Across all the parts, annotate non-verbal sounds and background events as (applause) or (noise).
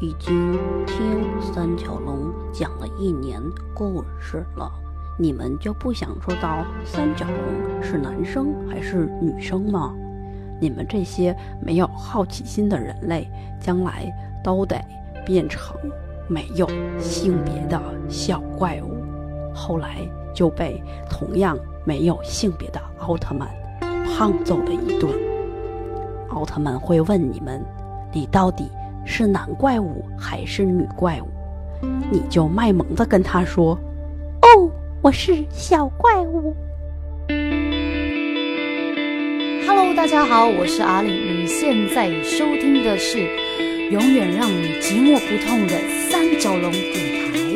已经听三角龙讲了一年故事了，你们就不想知道三角龙是男生还是女生吗？你们这些没有好奇心的人类，将来都得变成没有性别的小怪物。后来就被同样没有性别的奥特曼胖揍了一顿。奥特曼会问你们：你到底？是男怪物还是女怪物？你就卖萌的跟他说：“哦，我是小怪物。” Hello，大家好，我是阿里，你现在收听的是永远让你寂寞不痛的三角龙电台。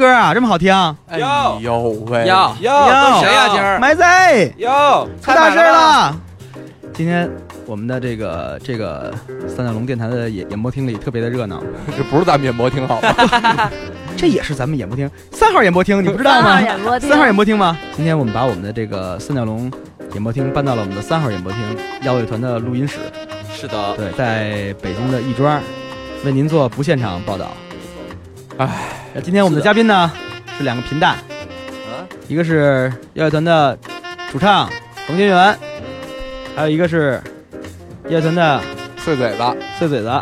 歌啊？这么好听！哎呦喂！哟哟，谁呀？今儿麦子哟，出大事了！今天我们的这个这个三角龙电台的演演播厅里特别的热闹，(laughs) 这不是咱们演播厅好吗？(laughs) 这也是咱们演播厅三号演播厅，你不知道三吗号？演播厅，三号演播厅吗？今天我们把我们的这个三角龙演播厅搬到了我们的三号演播厅摇乐团的录音室，是的，对，在北京的亦庄，为您做不现场报道。唉，那今天我们的嘉宾呢是两个平淡，啊，一个是摇乐团的主唱冯轩辕，还有一个是摇乐团的碎嘴子，碎嘴子。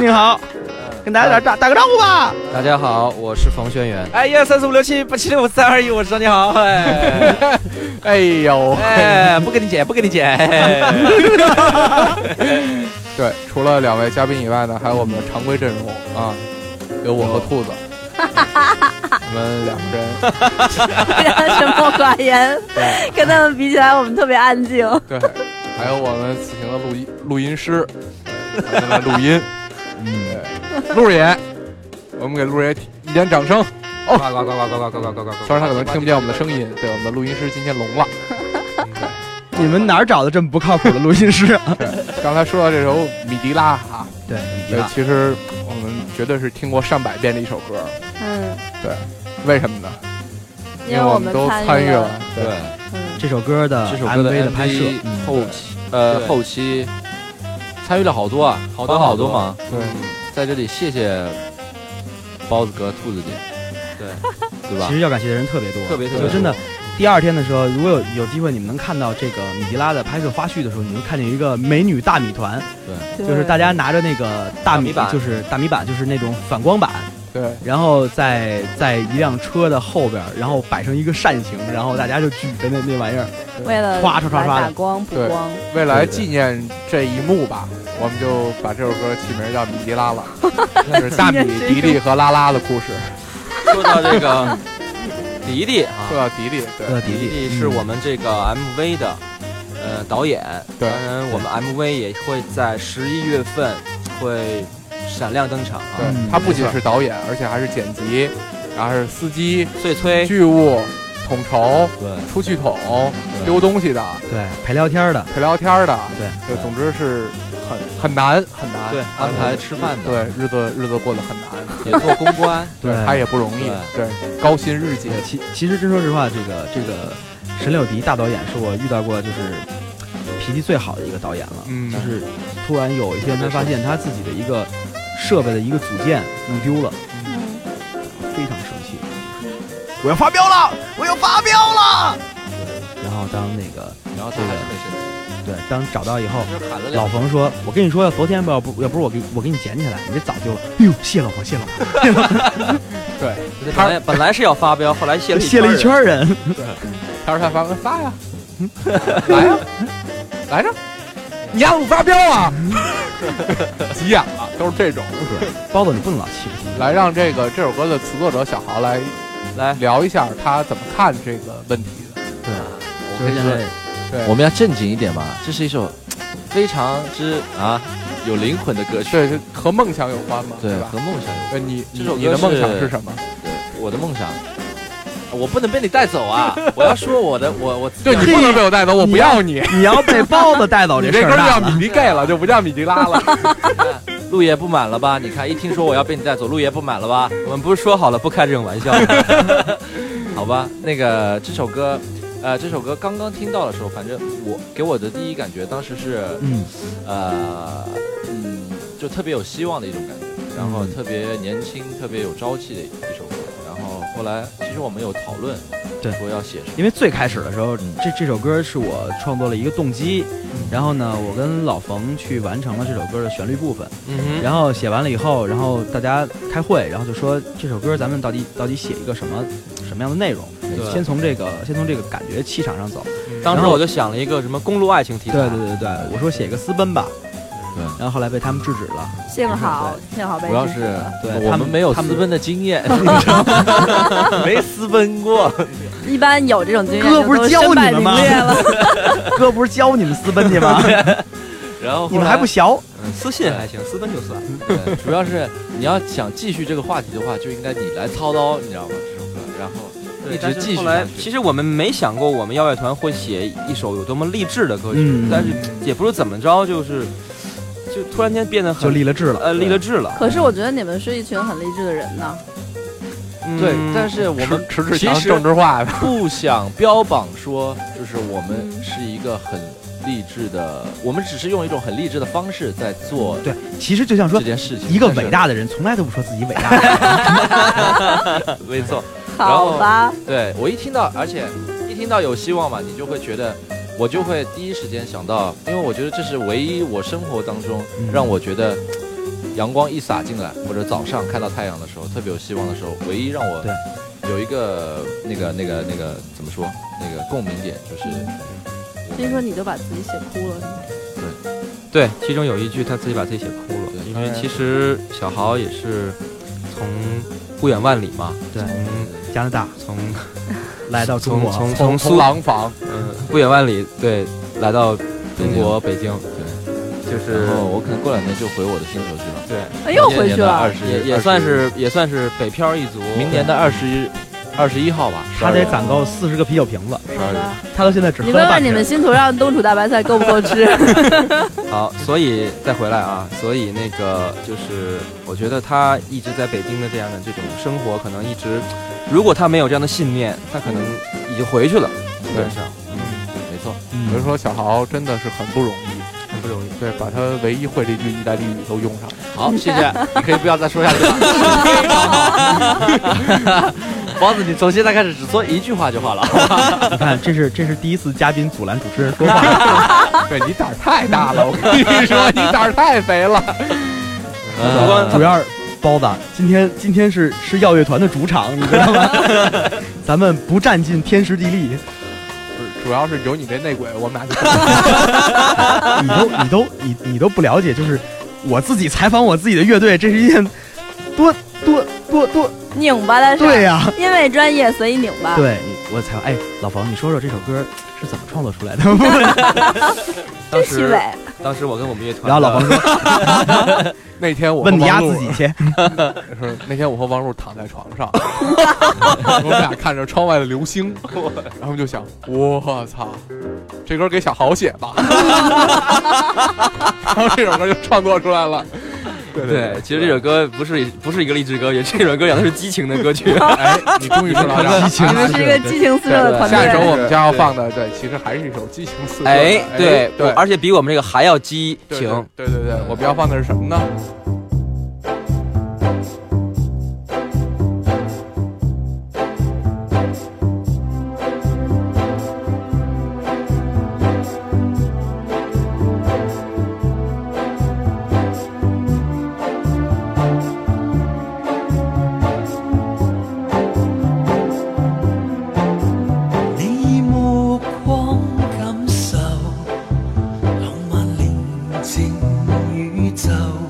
你好，(laughs) 跟大家打打打个招呼吧。大家好，我是冯轩辕。哎，一二三四五六七八七六五四三二一，我是张你好，哎，(laughs) 哎呦，哎，不跟你剪，不跟你剪，(laughs) 对，除了两位嘉宾以外呢，还有我们的常规阵容啊，有我和兔子，(laughs) 我们两个人，非常沉默寡言，跟他们比起来，我们特别安静。对，还有我们此行的录音录音师，在那录音，(laughs) 嗯，对，陆爷，我们给鹿爷一点掌声。哦。呱呱呱呱呱呱呱呱呱，虽然他可能听不见我们的声音，对，我们的录音师今天聋了。你们哪儿找的这么不靠谱的录音师？对，刚才说到这首米迪拉啊，对，米迪对拉，其实绝对是听过上百遍的一首歌，嗯，对为什么呢？因为我们都参与了了，，对，嗯，这首歌的这首歌的 MV 的拍摄嗯后期呃后期参与了好多啊，好多好多嘛，对，在这里谢谢包子哥、兔子姐，对 (laughs) 对吧其？实要感谢的人特别多，特别特别就真的。第二天的时候，如果有有机会，你们能看到这个米迪拉的拍摄花絮的时候，你会看见一个美女大米团，对。就是大家拿着那个大米，大米板。就是大米板，就是那种反光板，对，然后在在一辆车的后边，然后摆成一个扇形，然后大家就举着那那玩意儿，为了唰唰唰唰的。来打光补光，为了来纪念这一幕吧，我们就把这首歌起名叫《米迪拉》了，(laughs) 就是大米、迪丽和拉拉的故事。说到这个迪迪啊，说到迪丽，对，呃，迪迪是我们这个 MV 的呃导演，对。当然我们 MV 也会在十一月份会闪亮登场啊，他不仅是导演，而且还是剪辑，然后是司机、碎催，剧务、统筹、对。出气筒、丢东西的、对陪聊天的，陪聊天的，对对，总之是很很难很难，对安排吃饭的，对日子日子过得很难，也做公关，(laughs) 对他也不容易，对，高薪日结，其其实真说实话，这个这个沈柳迪大导演是我遇到过就是脾气最好的一个导演了。嗯。就是突然有一天他发现他自己的一个设备的一个组件弄丢了，嗯，非常生气，我要发飙了，我要发飙了。然后当那个然后他还是没生对，当找到以后，老冯说：“我跟你说，昨天吧要不要不是我给我给你捡起来，你这早就……哎呦，谢了我，谢了我，(laughs) 对，(laughs) 本来本来是要发飙，后来谢了谢了一圈人。对。他说他发发呀，(laughs) 来呀，来着，你让我发飙啊，急眼了，都是这种。对，包子你不能老气不气。来，让这个这首歌的词作者小豪来来，聊一下他怎么看这个问题的。对，我跟你说，对，我们要正经一点嘛，这是一首非常之啊有灵魂的歌曲，对，这和梦想有关嘛，对，吧和？梦想有关。对你这首歌你的梦想是是什么？对，我的梦想，我不能被你带走啊！(laughs) 我要说我的，我我对你不能被我带走，我不要你。你要被包子带走，(laughs) 你这这歌叫米迪 gay 了，就不叫米迪拉了。(laughs) 路爷不满了吧？你看，一听说我要被你带走，路爷不满了吧？我们不是说好了不开这种玩笑吗？好吧，那个这首歌，呃，这首歌刚刚听到的时候，反正我给我的第一感觉，当时是，嗯，呃，嗯，就特别有希望的一种感觉，然后嗯特别年轻、特别有朝气的一首歌。然后后来，其实我们有讨论，对说要写什么。因为最开始的时候，嗯这这首歌是我创作了一个动机，然后呢，我跟老冯去完成了这首歌的旋律部分，嗯，然后写完了以后，然后大家开会，然后就说这首歌咱们到底到底写一个什么什么样的内容？对先从这个先从这个感觉气场上走。当时我就想了一个什么公路爱情题材。对对对对，我说写一个私奔吧，对然后后来被他们制止了。幸好幸好被主要是对他们我们没有他们私奔的经验？没私奔过。一般有这种经验，哥不是教你们吗。哥不是教你们私奔去吗？然后你们还不学？嗯私信还行，私奔就算。对，主要是你要想继续这个话题的话，就应该你来操刀，你知道吗？这首歌，然后一直继续后来。其实我们没想过我们耀乐团会写一首有多么励志的歌曲，嗯但是也不知怎么着，就是就突然间变得很就立了志了。呃立了志了。可是我觉得你们是一群很励志的人呢。对，但是我们迟迟想政治化 (laughs) 不想标榜说，就是我们是一个很励志的，我们只是用一种很励志的方式在做。对，其实就像说这件事情，一个伟大的人从来都不说自己伟大。(laughs) (laughs) 没错。好吧。对我一听到，而且一听到有希望嘛，你就会觉得，我就会第一时间想到，因为我觉得这是唯一我生活当中让我觉得。阳光一洒进来，或者早上看到太阳的时候，特别有希望的时候，唯一让我有一个那个那个那个怎么说那个共鸣点，就是听说你都把自己写哭了，对对，其中有一句他自己把自己写哭了，因为其实小豪也是从不远万里嘛，对，从加拿大从来到中国，从从从廊坊，嗯，不远万里，对，来到中国北京。对就是，然后我可能过两天就回我的星球去了。对，又回去了。二十也也算是也算是北漂一族。明年的二十一、二十一号吧，他得攒够四十个啤酒瓶子。十二月，他到现在只喝你问问你们星图上冬储大白菜够不够吃？(laughs) 好，所以再回来啊，所以那个就是，我觉得他一直在北京的这样的这种生活，可能一直，如果他没有这样的信念，他可能已经回去了。基本上，嗯，没错。所以说，小豪真的是很不容易。很不容易，对，把他唯一会这句意大利语都用上了。好，谢谢，(laughs) 你可以不要再说下去了。(laughs) 包子，你从现在开始只说一句话就好了。(laughs) 你看，这是这是第一次嘉宾阻拦主持人说话。对你胆儿太大了，我跟你说，你胆儿太肥了。主要是包子，今天今天是是耀乐团的主场，你知道吗？(laughs) 咱们不占尽天时地利。主要是有你这内鬼，我们俩就。你都你都你你都不了解，就是我自己采访我自己的乐队，这是一件多多多多拧巴的事。对呀，因为专业所以拧巴。对，我才哎，老冯，你说说这首歌是怎么创作出来的？(laughs) 真虚伪。当时我跟我们乐团，然后老冯说：(laughs) “那天我问你丫自己去。(laughs) ”说那天我和王璐躺在床上，我们俩看着窗外的流星，然后就想：“我操，这歌给小豪写吧。”然后这首歌就创作出来了。对对，其实这首歌不是不是一个励志歌，也这首歌讲的是激情的歌曲。(laughs) 哎，你终于说到了激情，是一个激情四射的团队。下一首我们将要放的，对，其实还是一首激情四射。哎，对对，而且比我们这个还要激情。对对对，我们要放的是什么呢？走。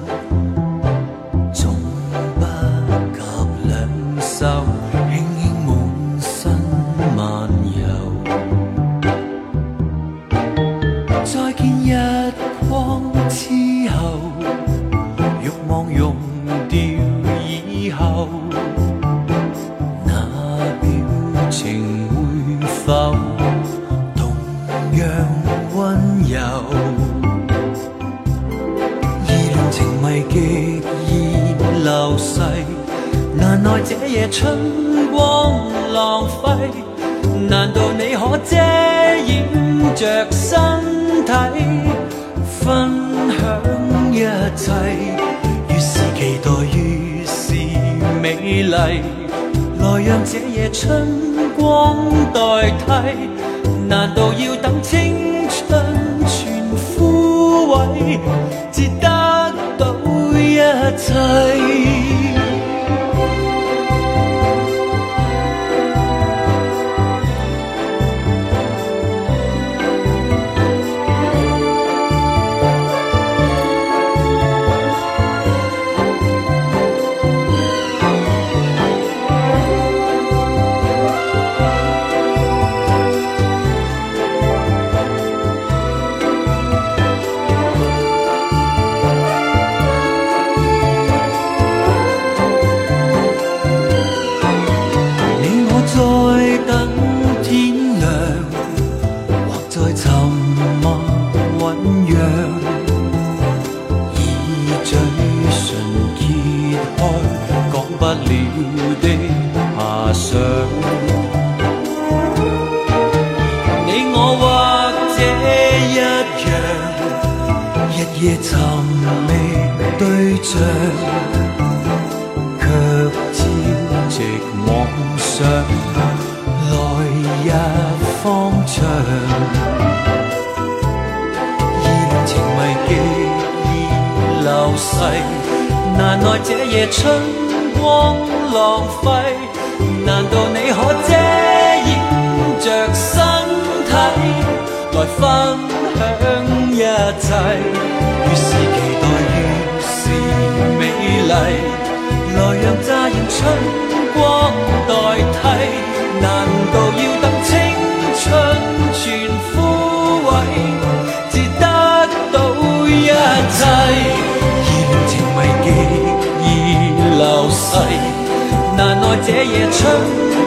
这夜春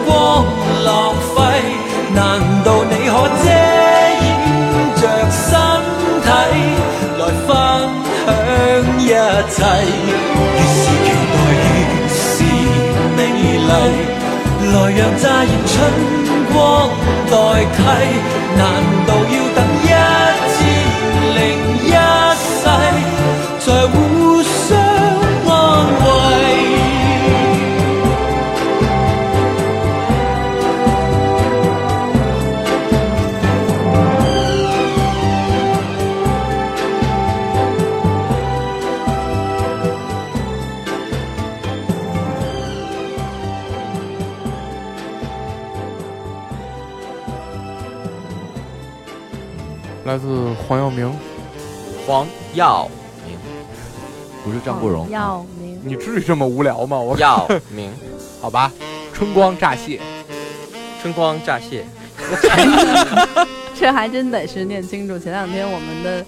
光浪费，难道你可遮掩着身体？来分享一切？越是期待越是美丽，来让乍现春光代替，来自黄耀明，黄耀明，不是张国荣。耀明，你至于这么无聊吗？我耀明，(laughs) 好吧，春光乍泄，春光乍泄，这还真得是念清楚。前两天我们的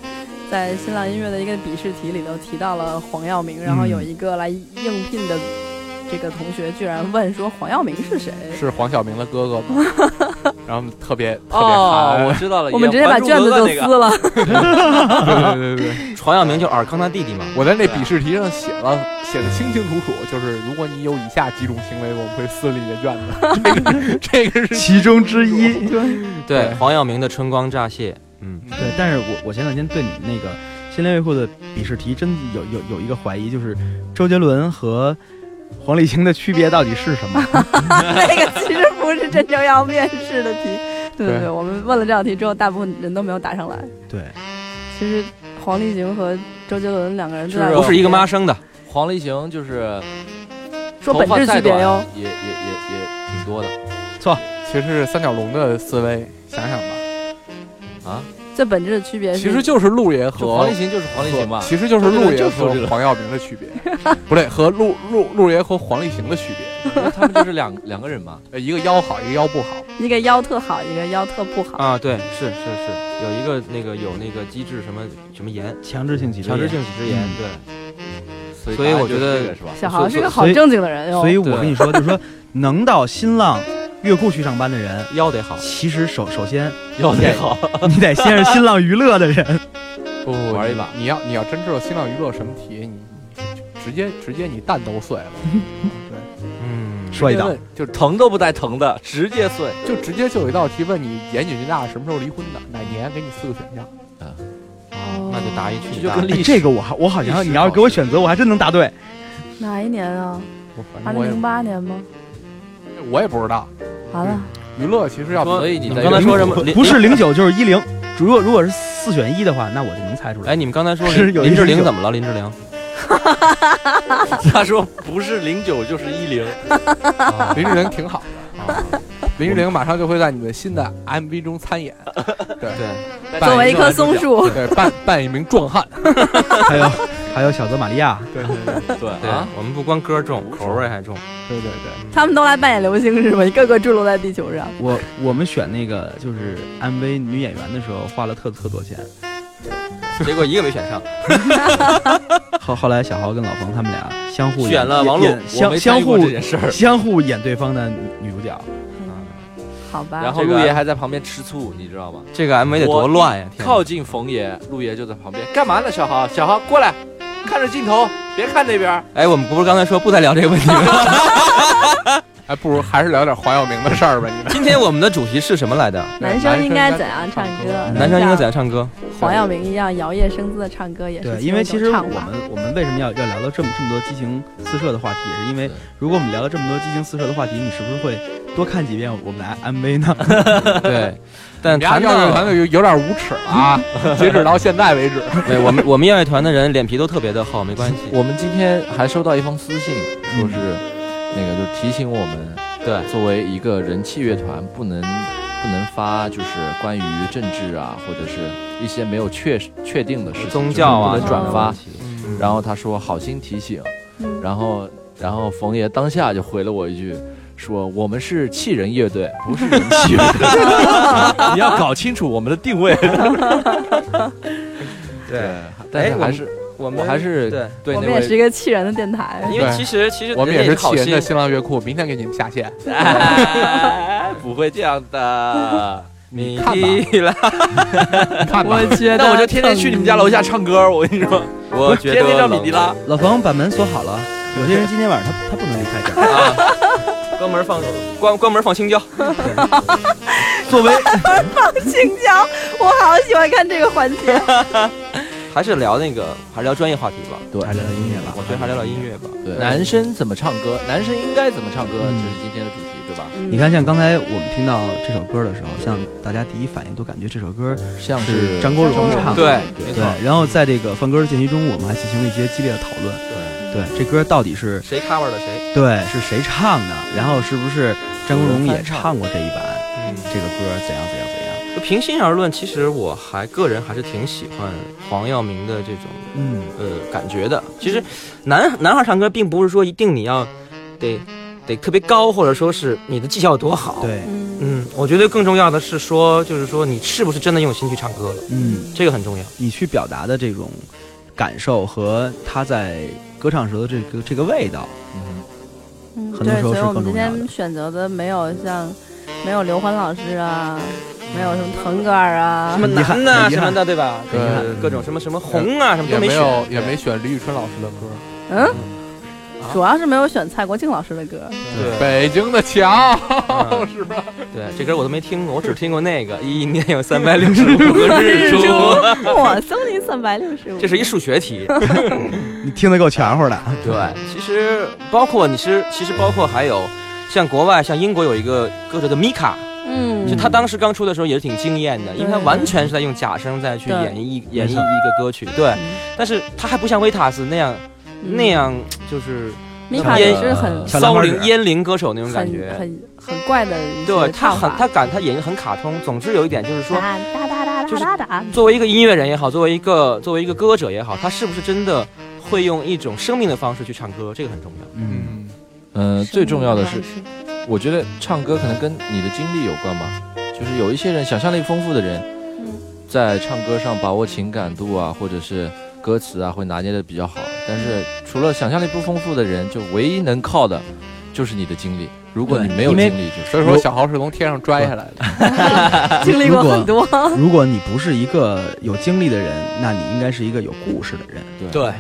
在新浪音乐的一个笔试题里头提到了黄耀明，然后有一个来应聘的这个同学居然问说黄耀明是谁？是黄晓明的哥哥吗？(laughs) 然后特别特别哦，我知道了，我们直接把卷子就撕了。对对对对对，黄耀明就尔康他弟弟嘛。(laughs) 我在那笔试题上写了，写的清清楚楚，就是如果你有以下几种行为，我们会撕了你的卷子。(laughs) 这个这个是其中之一。对，黄耀明的春光乍泄，嗯，对，但是我我前两天对你那个新闻维护的笔试题真有有有一个怀疑，就是周杰伦和黄立行的区别到底是什么？(laughs) 那个其实不是真正要面试的题。对对对对，我们问了这道题之后，大部分人都没有答上来。对，其实黄立行和周杰伦两个人就在是不是一个妈生的。黄立行就是说本质区别哟。也也也也挺多的错其实是三角龙的思维，想想吧，啊。最本质的区别是，其实就是陆爷和黄立行就是黄立行嘛，其实就是陆爷和黄耀明的区别，不对，和陆陆陆爷和黄立行的区别，他们就是两两个人嘛。呃一个腰好，一个腰不好。一个腰特好，一个腰特不好。啊，对，是是是，有一个那个有那个机制什么什么炎，强制性脊强制性脊椎炎，嗯对，所以我觉得是吧？小豪是个好正经的人哟。所以我跟你说，就是说能到新浪乐库去上班的人，腰得好。其实首首先腰得好，你得先是新浪娱乐的人。不不不玩一把你要你要真知道新浪娱乐什么题，你你直接直接你蛋都碎了。(laughs) 对，嗯，说一道，就疼都不带疼的，直接碎。就直接就有一道题问你严谨军大什么时候离婚的，哪年？给你四个选项。啊，那就答一去你大这就跟这个我还我好像你要是给我选择，我还真能答对。哪一年啊？我反正我也二零零八年吗？我也不知道。完了，娱乐其实要所以你在刚才说什么？不是零九就是一零。如果如果是四选一的话，那我就能猜出来。哎，你们刚才说是林林志玲怎么了？林志玲 (laughs) 他说不是零九就是一零，(laughs) 林志玲挺好的啊。林志玲马上就会在你们新的 MV 中参演，(laughs) 对对，作为一棵松树，对扮扮一名壮汉，(laughs) 还有还有小泽玛利亚，对对对对对啊，我们不光歌重，口味还重。对对对。他们都来扮演流星是吗？一个个坠落在地球上。我我们选那个就是 MV 女演员的时候花了特特多钱。结果一个没选上。(laughs) 后后来小豪跟老冯他们俩相互演选了王璐相相互这件事儿。相互演对方的女女主角。好吧，然后这个陆爷还在旁边吃醋，你知道吗？这个 MV 得多乱呀！靠近冯爷，陆爷就在旁边，干嘛呢？小豪，小豪过来，看着镜头，别看那边。哎，我们不是刚才说不再聊这个问题吗？(laughs) 哎，不如还是聊点黄晓明的事儿吧。你们今天我们的主题是什么来的？男生应该怎样唱歌？男生应该怎样唱歌？黄晓明一样摇曳生姿的唱歌也是对，因为其实我们我们为什么要要聊到这么这么多激情四射的话题，也是因为如果我们聊到这么多激情四射的话题，你是不是会多看几遍我们的 MV 呢？(laughs) 对，但谈到要乐团的有有点无耻了啊！(laughs) 截止到现在为止，对我们我们乐团的人脸皮都特别的厚，没关系。我们今天还收到一封私信，说是那个就提醒我们，对作为一个人气乐团，不能不能发就是关于政治啊，或者是一些没有确确定的事情，宗教啊不能转发。嗯然后他说好心提醒，然后然后冯爷当下就回了我一句。说我们是气人乐队，(laughs) 不是人气乐队，(laughs) 你要搞清楚我们的定位。(laughs) 对，但是还是我们还是对，对我们也是一个气人的电台。因为其实其实我们也是气人的新浪乐库，明天给你们下线。哎不会这样的。你看吧看吧，我觉得，那我就天天去你们家楼下唱歌，我跟你说，我觉得天天叫米迪拉。老冯把门锁好了，有些人今天晚上他他不能离开这儿。啊，关门放关关门放青椒。(laughs) 作为放青椒，我好喜欢看这个环节。(laughs) 还是聊那个，还是聊专业话题吧。对还是聊音乐吧我觉得还是聊聊音乐吧。对，男生怎么唱歌，男生应该怎么唱歌，嗯这是今天的主题，对吧？你看，像刚才我们听到这首歌的时候，像大家第一反应都感觉这首歌像是张国荣唱的。对，没对错。，然后在这个放歌的间隙中，我们还进行了一些激烈的讨论。对，这歌到底是谁 cover 的谁？对是谁唱的？然后是不是张国荣也唱唱过这一版？嗯，这个歌怎样怎样怎样？就平心而论，其实我还个人还是挺喜欢黄耀明的这种嗯，呃感觉的。其实男男孩唱歌并不是说一定你要得得特别高，或者说是你的技巧有多好。，对，嗯，嗯，我觉得更重要的是说，就是说你是不是真的用心去唱歌了，嗯，这个很重要。你去表达的这种感受和他在歌唱时候的这个这个味道，嗯，嗯对，很多时候是所以我们今更重要的。天选择的没有像没有刘欢老师啊，没有什么腾格尔啊什么，男呐很遗憾什么的，对吧？对呃各种什么什么红啊，什么都没。有也没选李宇春老师的歌。嗯，主要是没有选蔡国庆老师的歌。对北京的墙嗯是吧？对，这歌我都没听过，我只听过那个一年有三百六十五个日出。我送你三百六十五。这是一数学题。你听得够全乎的。(laughs) 对，其实包括你是，其实包括还有像国外，像英国有一个歌手叫米卡，嗯，就他当时刚出的时候也是挺惊艳的，因为他完全是在用假声在去演绎演绎一个歌曲。对，嗯但是他还不像维塔斯那样嗯那样就是米卡也是很骚灵烟灵歌手那种感很觉。很很怪的对他很他感他演绎很卡通。总之有一点就是说，哒哒哒哒就是哒哒哒。作为一个音乐人也好，作为一个作为一个歌者也好，他是不是真的会用一种生命的方式去唱歌，这个很重要。嗯，嗯，呃，最重要的是是，我觉得唱歌可能跟你的经历有关吧，就是有一些人想象力丰富的人，嗯在唱歌上把握情感度啊，或者是歌词啊，会拿捏的比较好。但是除了想象力不丰富的人，就唯一能靠的，就是你的经历。如果你没有经历，就是所以说小豪是从天上拽下来的。(laughs) 经历过很多。如果你不是一个有经历的人，那你应该是一个有故事的人，对，对，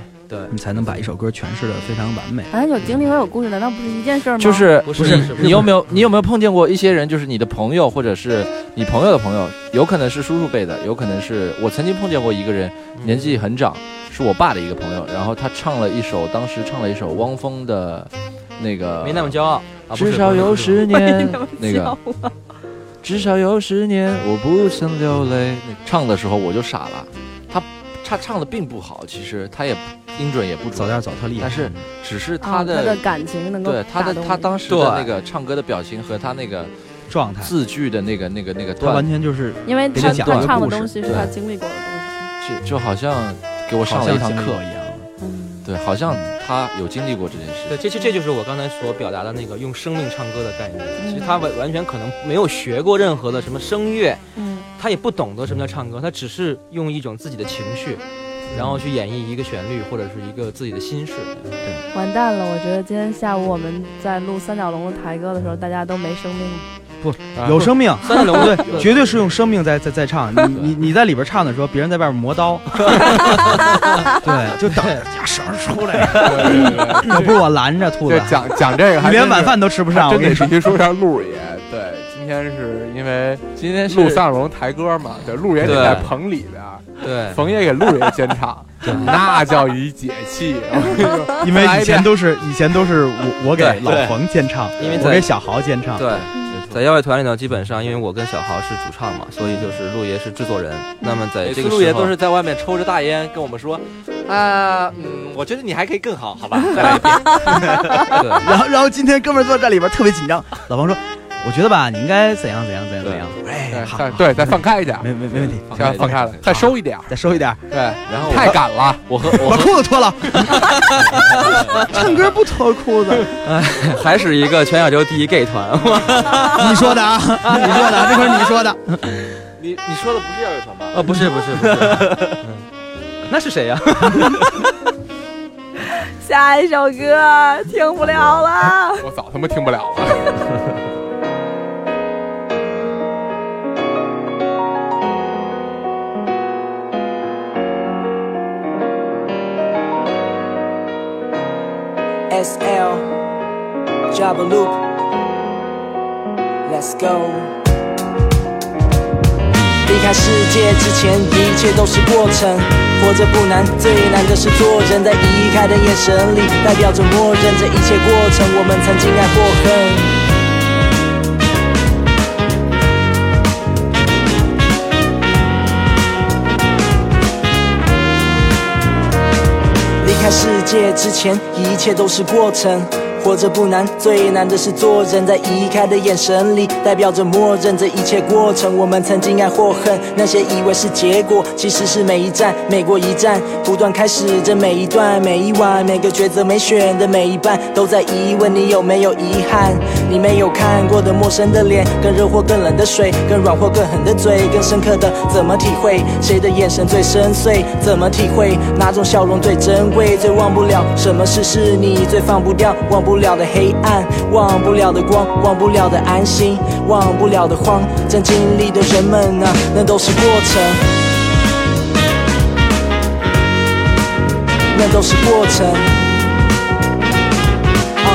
你才能把一首歌诠释的非常完美。反正有经历和有故事，难道不是一件事儿吗？就是不是你有没有你有没有碰见过一些人，就是你的朋友或者是你朋友的朋友，有可能是叔叔辈的，有可能是我曾经碰见过一个人，年纪很长，是我爸的一个朋友，然后他唱了一首，当时唱了一首汪峰的那个没那么骄傲。啊 (laughs) 至少有十年，那个至少有十年我不想流泪。唱的时候我就傻了，他他唱的并不好，其实他也音准也不准，走调走特厉害，但是只是啊他的、他的感情能够对他的他当时对的那个唱歌的表情和他那个状态，字句的那个那个那个他段完全就是因为他他唱的一个故事对东西是他经历过的东西。就就好像给我上了一堂课一样。嗯，对，好像他有经历过这件事。对，这这这就是我刚才所表达的那个用生命唱歌的概念。嗯。其实他完完全可能没有学过任何的什么声乐，嗯，他也不懂得什么叫唱歌，他只是用一种自己的情绪，然后去演绎一个旋律或者是一个自己的心事。对完蛋了！我觉得今天下午我们在录三角龙的台歌的时候，大家都没生命，不啊有生命，三角龙对，绝对是用生命在在在唱。你你你在里边唱的时候，别人在外面磨刀，(laughs) 对，就等着绳儿出来，对对对对要不是我拦着兔子这，讲讲这个你连晚饭都吃不上。我真跟你说，得必须说一下陆爷。对，今天是因为今天是陆三角龙台歌嘛，对，陆爷得在棚里边，对冯爷给陆爷监唱，(laughs) 那叫一解气。(laughs) 因为以前都是以前都是我我给老冯监唱，因为在我给小豪监唱。对，在摇乐团里呢，基本上因为我跟小豪是主唱嘛，所以就是陆爷是制作人。那么在这个时候陆爷都是在外面抽着大烟跟我们说，啊，嗯，我觉得你还可以更好，好吧？再来一遍。(laughs) 然后然后今天哥们儿坐在里边特别紧张，老冯说，我觉得吧，你应该怎样怎样怎样怎样。哎，对好，再对再放开一点，没没没问题，再放开了，再收一点。再收一点，对，然后我太赶了，我和我把裤子脱了，(laughs) 唱歌不脱裤子。还是一个全亚洲第一 gay 团。(laughs) 你说的啊，你说的啊，这可是你说的。你你说的不是摇乐团吧？呃，不是不是不是，(laughs) 嗯那是谁呀？下一首歌听不了了。我早他妈听不了了。SL Jabba Loop Let's go 离开世界之前，一切都是过程。活着不难，最难的是做人。在移开的眼神里，代表着默认这一切过程。我们曾经爱过恨。开世界之前，一切都是过程。活着不难，最难的是做人。在移开的眼神里，代表着默认这一切过程。我们曾经爱或恨，那些以为是结果，其实是每一站，每过一站，不断开始着每一段，每一晚，每个抉择没选的每一半，都在疑问你有没有遗憾？你没有看过的陌生的脸，更热或更冷的水，更软或更狠的嘴，更深刻的怎么体会？谁的眼神最深邃？怎么体会？哪种笑容最珍贵？最忘不了什么事是你最放不掉？忘不了的黑暗，忘不了的光，忘不了的安心，忘不了的慌。正经历的人们啊，那都是过程，那都是过程。啊，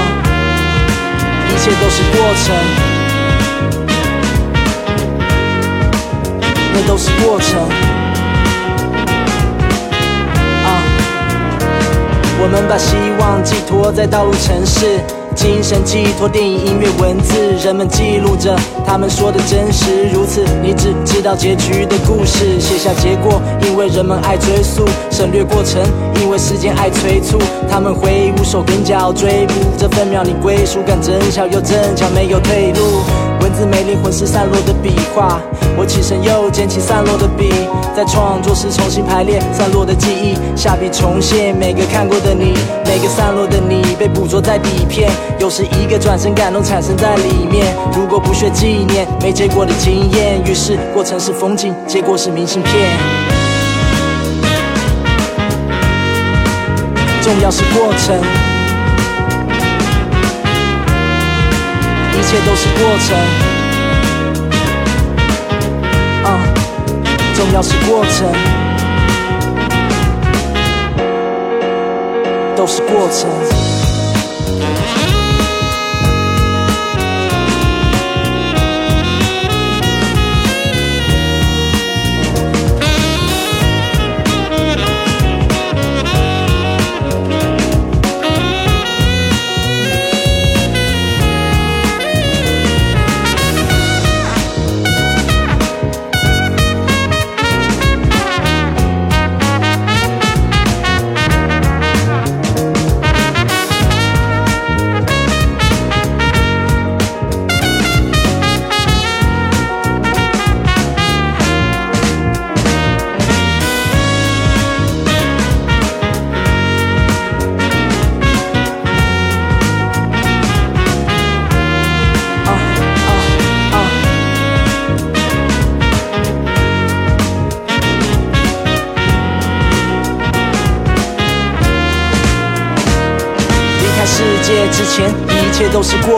一切都是过程，那都是过程。我们把希望寄托在道路城市，精神寄托电影、音乐、文字，人们记录着他们说的真实。如此，你只知道结局的故事，写下结果，因为人们爱追溯；省略过程，因为时间爱催促。他们挥舞手跟脚追捕这分秒，你归属感真巧又正巧，没有退路。文字没灵魂是散落的笔画，我起身又捡起散落的笔，在创作时重新排列散落的记忆，下笔重现每个看过的你，每个散落的你被捕捉在底片，有时一个转身感动产生在里面。如果不学纪念，没结果的经验，于是过程是风景，结果是明信片。重要是过程，一切都是过程。啊，重要是过程，都是过程。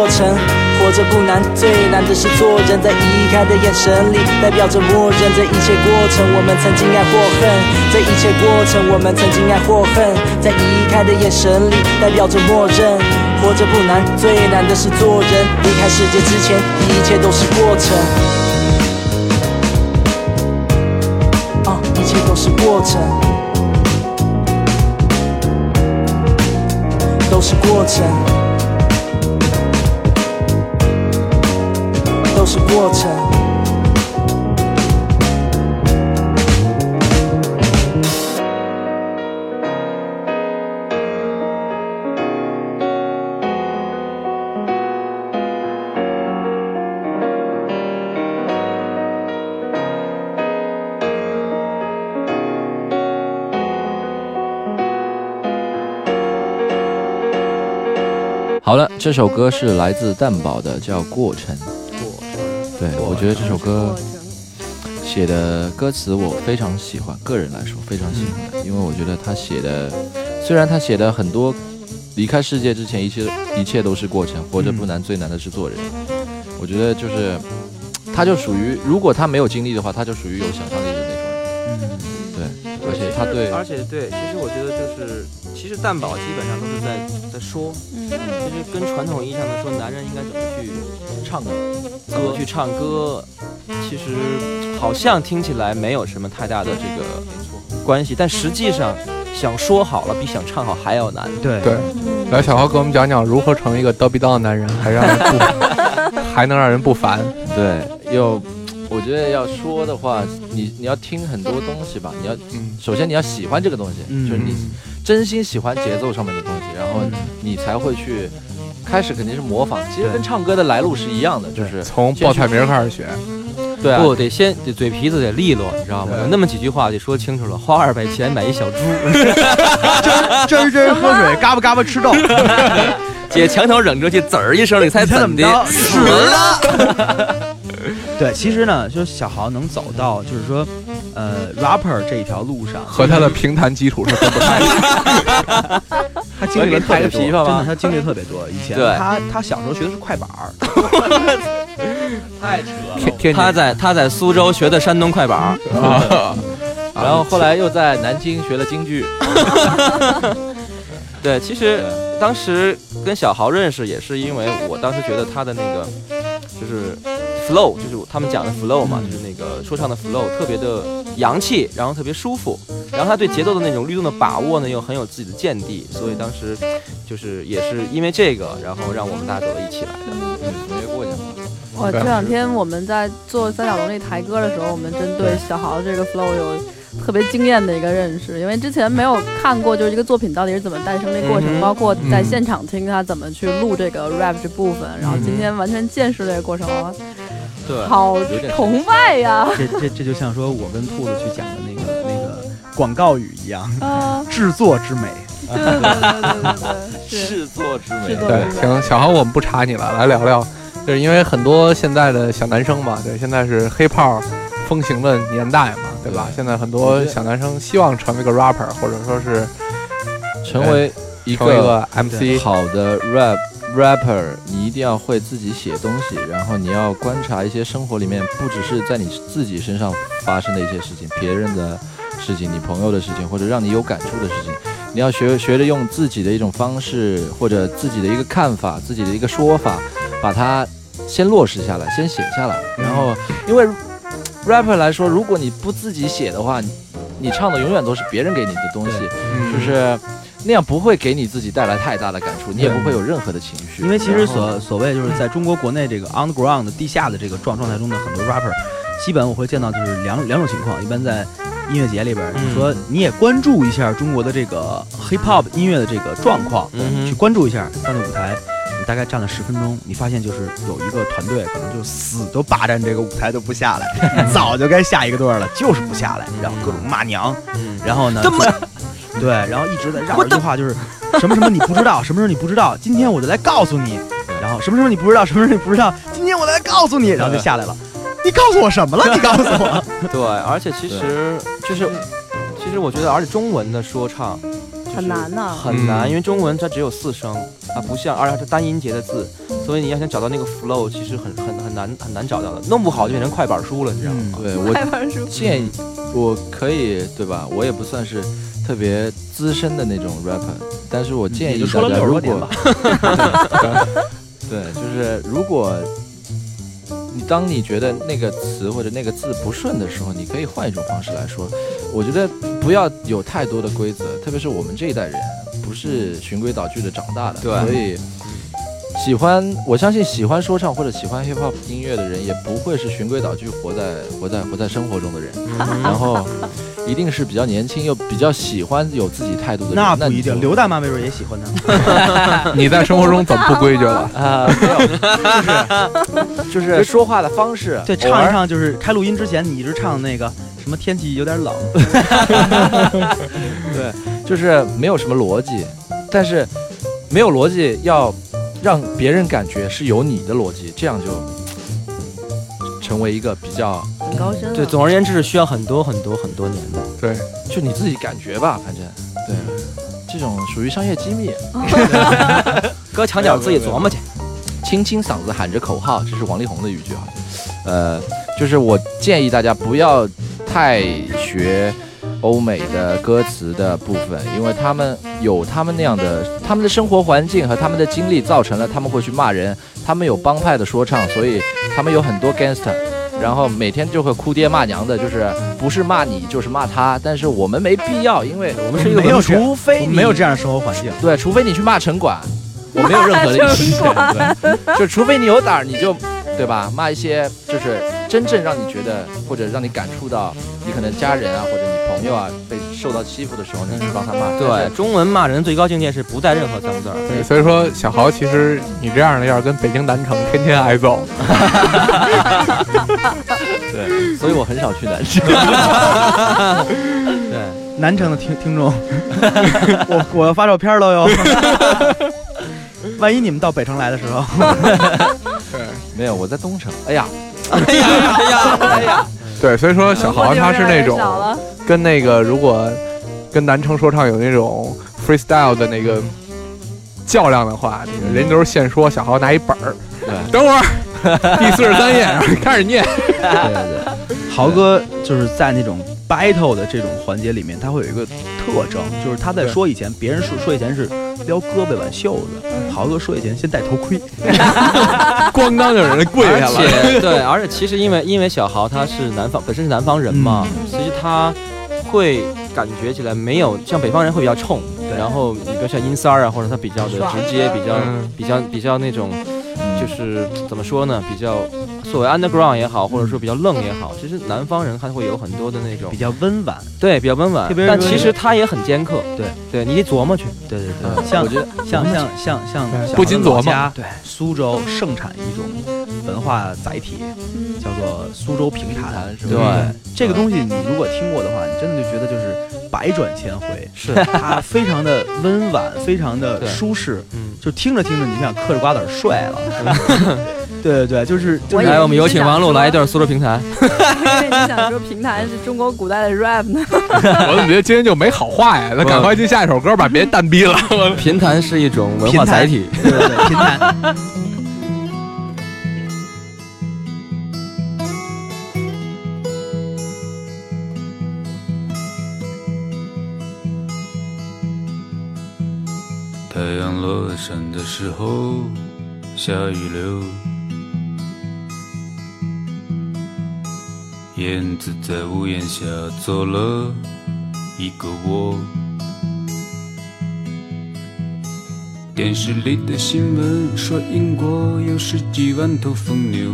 过程。活着不难，最难的是做人。在移开的眼神里，代表着默认。这一切过程，我们曾经爱或恨。这一切过程，我们曾经爱或恨。在移开的眼神里，代表着默认。活着不难，最难的是做人。离开世界之前，一切都是过程。啊，一切都是过程，都是过程。都是过程。好了，这首歌是来自蛋堡的，叫《过程》。对，我觉得这首歌写的歌词我非常喜欢，个人来说非常喜欢，因为我觉得他写的，虽然他写的很多，离开世界之前一切一切都是过程，活着不难，最难的是做人。我觉得就是，他就属于，如果他没有经历的话，他就属于有想象力的那种人。嗯，对，而且他对，而且对，其实我觉得就是，其实蛋堡基本上都是在在说，嗯，其实跟传统意义上的说男人应该怎么去唱歌，去唱歌，其实好像听起来没有什么太大的这个关系，但实际上想说好了比想唱好还要难。对对，来，小豪给我们讲讲如何成为一个叨逼叨的男人，还让人不，还能让人不烦。(laughs) 对，又，我觉得要说的话，你你要听很多东西吧，你要嗯，首先你要喜欢这个东西，嗯就是你真心喜欢节奏上面的东西，然后嗯你才会去。开始肯定是模仿，其实跟唱歌的来路是一样的，就是从报菜名开始学。对啊，不得先得嘴皮子得利落，你知道吗？有那么几句话得说清楚了。花二百钱买一小猪，(laughs) 真真喝水，嘎巴嘎巴吃豆，(laughs) 姐墙头忍着去，滋儿一声，你猜怎么的？着死了！(laughs) 对，其实呢，就是小豪能走到，就是说，呃，rapper 这一条路上，和他的评弹基础是分不开的。他经历了特别多，真的，他经历了特别多。以前对。他他小时候学的是快板儿，(laughs) 太扯天天他在他在苏州学的山东快板儿，(laughs) 啊，(laughs) 然后后来又在南京学了京剧，对，其实当时跟小豪认识也是因为我当时觉得他的那个就是 flow，就是他们讲的 flow 嘛，就是那个说唱的 flow 特别的洋气，然后特别舒服，然后他对节奏的那种律动的把握呢又很有自己的见地，所以当时就是也是因为这个，然后让我们大家走到一起来的。嗯，同学过去了。哇，这两天我们在做三角龙那台歌的时候，我们针对小豪这个 flow 有特别惊艳的一个认识，因为之前没有看过，就是这个作品到底是怎么诞生的过程，嗯包括在现场听他怎么去录这个 rap 这部分，然后今天完全见识这个过程，哇对，好崇拜呀！这这这就像说我跟兔子去讲的那个那个广告语一样，啊，制作之美。对对对对对对，制作之美。对，行，小豪，我们不查你了，来聊聊，就是因为很多现在的小男生嘛，对，现在是黑炮风行的年代嘛，对吧？现在很多小男生希望成为一个 rapper，或者说是成为一个 MC，好的 rap rapper，你一定要会自己写东西，然后你要观察一些生活里面不只是在你自己身上发生的一些事情，别人的事情，你朋友的事情，或者让你有感触的事情，你要学学着用自己的一种方式，或者自己的一个看法，自己的一个说法，把它先落实下来，先写下来。然后，因为 rapper 来说，如果你不自己写的话，你你唱的永远都是别人给你的东西，嗯就是那样不会给你自己带来太大的感触，你也不会有任何的情绪。因为其实所所谓就是在中国国内这个 underground 地下的这个状状态中的很多 rapper，基本我会见到就是两两种情况，一般在音乐节里边，说你也关注一下中国的这个 hip hop 音乐的这个状况，嗯去关注一下上那舞台。你大概站了十分钟，你发现就是有一个团队可能就死都霸占这个舞台都不下来，(laughs) 早就该下一个队了，就是不下来，然后各种骂娘，嗯然后呢，对，然后一直在绕一句话，就是什么什么你不知道，什么什么你不知道，今天我就来告诉你，(laughs) 然后什么什么你不知道，什么什么你不知道，今天我来告诉你，然后就下来了。你告诉我什么了？你告诉我。(laughs) 对，而且其实就是，其实我觉得，而且中文的说唱就是很难呐很难，嗯因为中文它只有四声，它不像，而且它是单音节的字，所以你要想找到那个 flow，其实很很很难很难找到的，弄不好就变成快板书了，你知道吗？对我快板书。建议我可以对吧？我也不算是特别资深的那种 rapper，但是我建议大家如果吧。(laughs) 对，就是如果你当你觉得那个词或者那个字不顺的时候，你可以换一种方式来说。我觉得不要有太多的规则，特别是我们这一代人不是循规蹈矩的长大的，对。所以喜欢我相信喜欢说唱或者喜欢 hip hop 音乐的人，也不会是循规蹈矩活在活在活在生活中的人，然后一定是比较年轻又比较喜欢有自己态度的人。那不一定，刘大妈没准也喜欢呢。(laughs) 你在生活中怎么不规矩了？(laughs) 啊，没有，就是就是说话的方式，对，唱一唱就是开录音之前，你一直唱那个什么天气有点冷，(laughs) 对，就是没有什么逻辑，但是没有逻辑要让别人感觉是有你的逻辑，这样就成为一个比较很高深了。对，总而言之是需要很多很多很多年的。对，就你自己感觉吧，反正对，这种属于商业机密。(laughs) 搁墙角自己琢磨去。清清嗓子喊着口号，这是王力宏的语句啊。呃，就是我建议大家不要太学欧美的歌词的部分，因为他们有他们那样的他们的生活环境和他们的经历，造成了他们会去骂人。他们有帮派的说唱，所以他们有很多 gangster，然后每天就会哭爹骂娘的，就是不是骂你就是骂他。但是我们没必要，因为我们是一个文没有除非你没有这样的生活环境。对，除非你去骂城管，我没有任何的意见，(laughs) 对，就除非你有胆儿，你就，对吧？骂一些就是真正让你觉得或者让你感触到，你可能家人啊或者你朋友啊被受到欺负的时候，你去帮他骂。对，中文骂人最高境界是不带任何脏字儿。对，所以说小豪，其实你这样的要是跟北京南城天天挨揍，(laughs) 对，所以我很少去南城。(laughs) 对，南城的听听众，(laughs) 我我要发照片了哟。万一你们到北城来的时候，没有，我在东城。哎呀，哎呀哎呀哎呀！对，所以说小豪他是那种跟那个如果跟南城说唱有那种 freestyle 的那个较量的话，那个人都是现说，小豪拿一本儿，对。(laughs) 等会儿第四十三页，然 (laughs) 后开始念，对对对，豪哥就是在那种 battle 的这种环节里面，他会有一个特征，就是他在说以前，别人说说以前是撩胳膊挽袖子，豪哥说以前先戴头盔。咣当就有人跪下了。对，而且其实因为因为小豪他是南方，本身是南方人嘛，其实他会感觉起来没有像北方人会比较冲，然后你比如像阴三儿啊，或者他比较的直接，比较嗯。比较比较那种，就是怎么说呢，比较所谓 underground 也好，或者说比较愣也好，其实南方人他会有很多的那种比较温婉，对比较温婉但其实他也很尖刻，对。对，你得琢磨去，对对嗯对，像我觉得像像像像像不禁琢磨。家对苏州盛产一种文化载体，嗯。叫做苏州评弹，是对？这个东西你如果听过的话，你真的就觉得就是百转千回，是，它非常的温婉，非常的舒适，嗯。就听着听着你就想嗑着瓜子儿睡了。(laughs) 对对对，就是就是来，我们有请王璐来一段苏州评弹。(laughs) 因为你想说评弹是中国古代的 rap 呢，(laughs) 我怎么觉得今天就没好话呀？(laughs) 那赶快进下一首歌，吧别人蛋逼了。评弹是一种文化载体。对对对，评弹。太阳落山的时候，下雨流。燕子在屋檐下做了一个窝。电视里的新闻说英国有十几万头疯牛，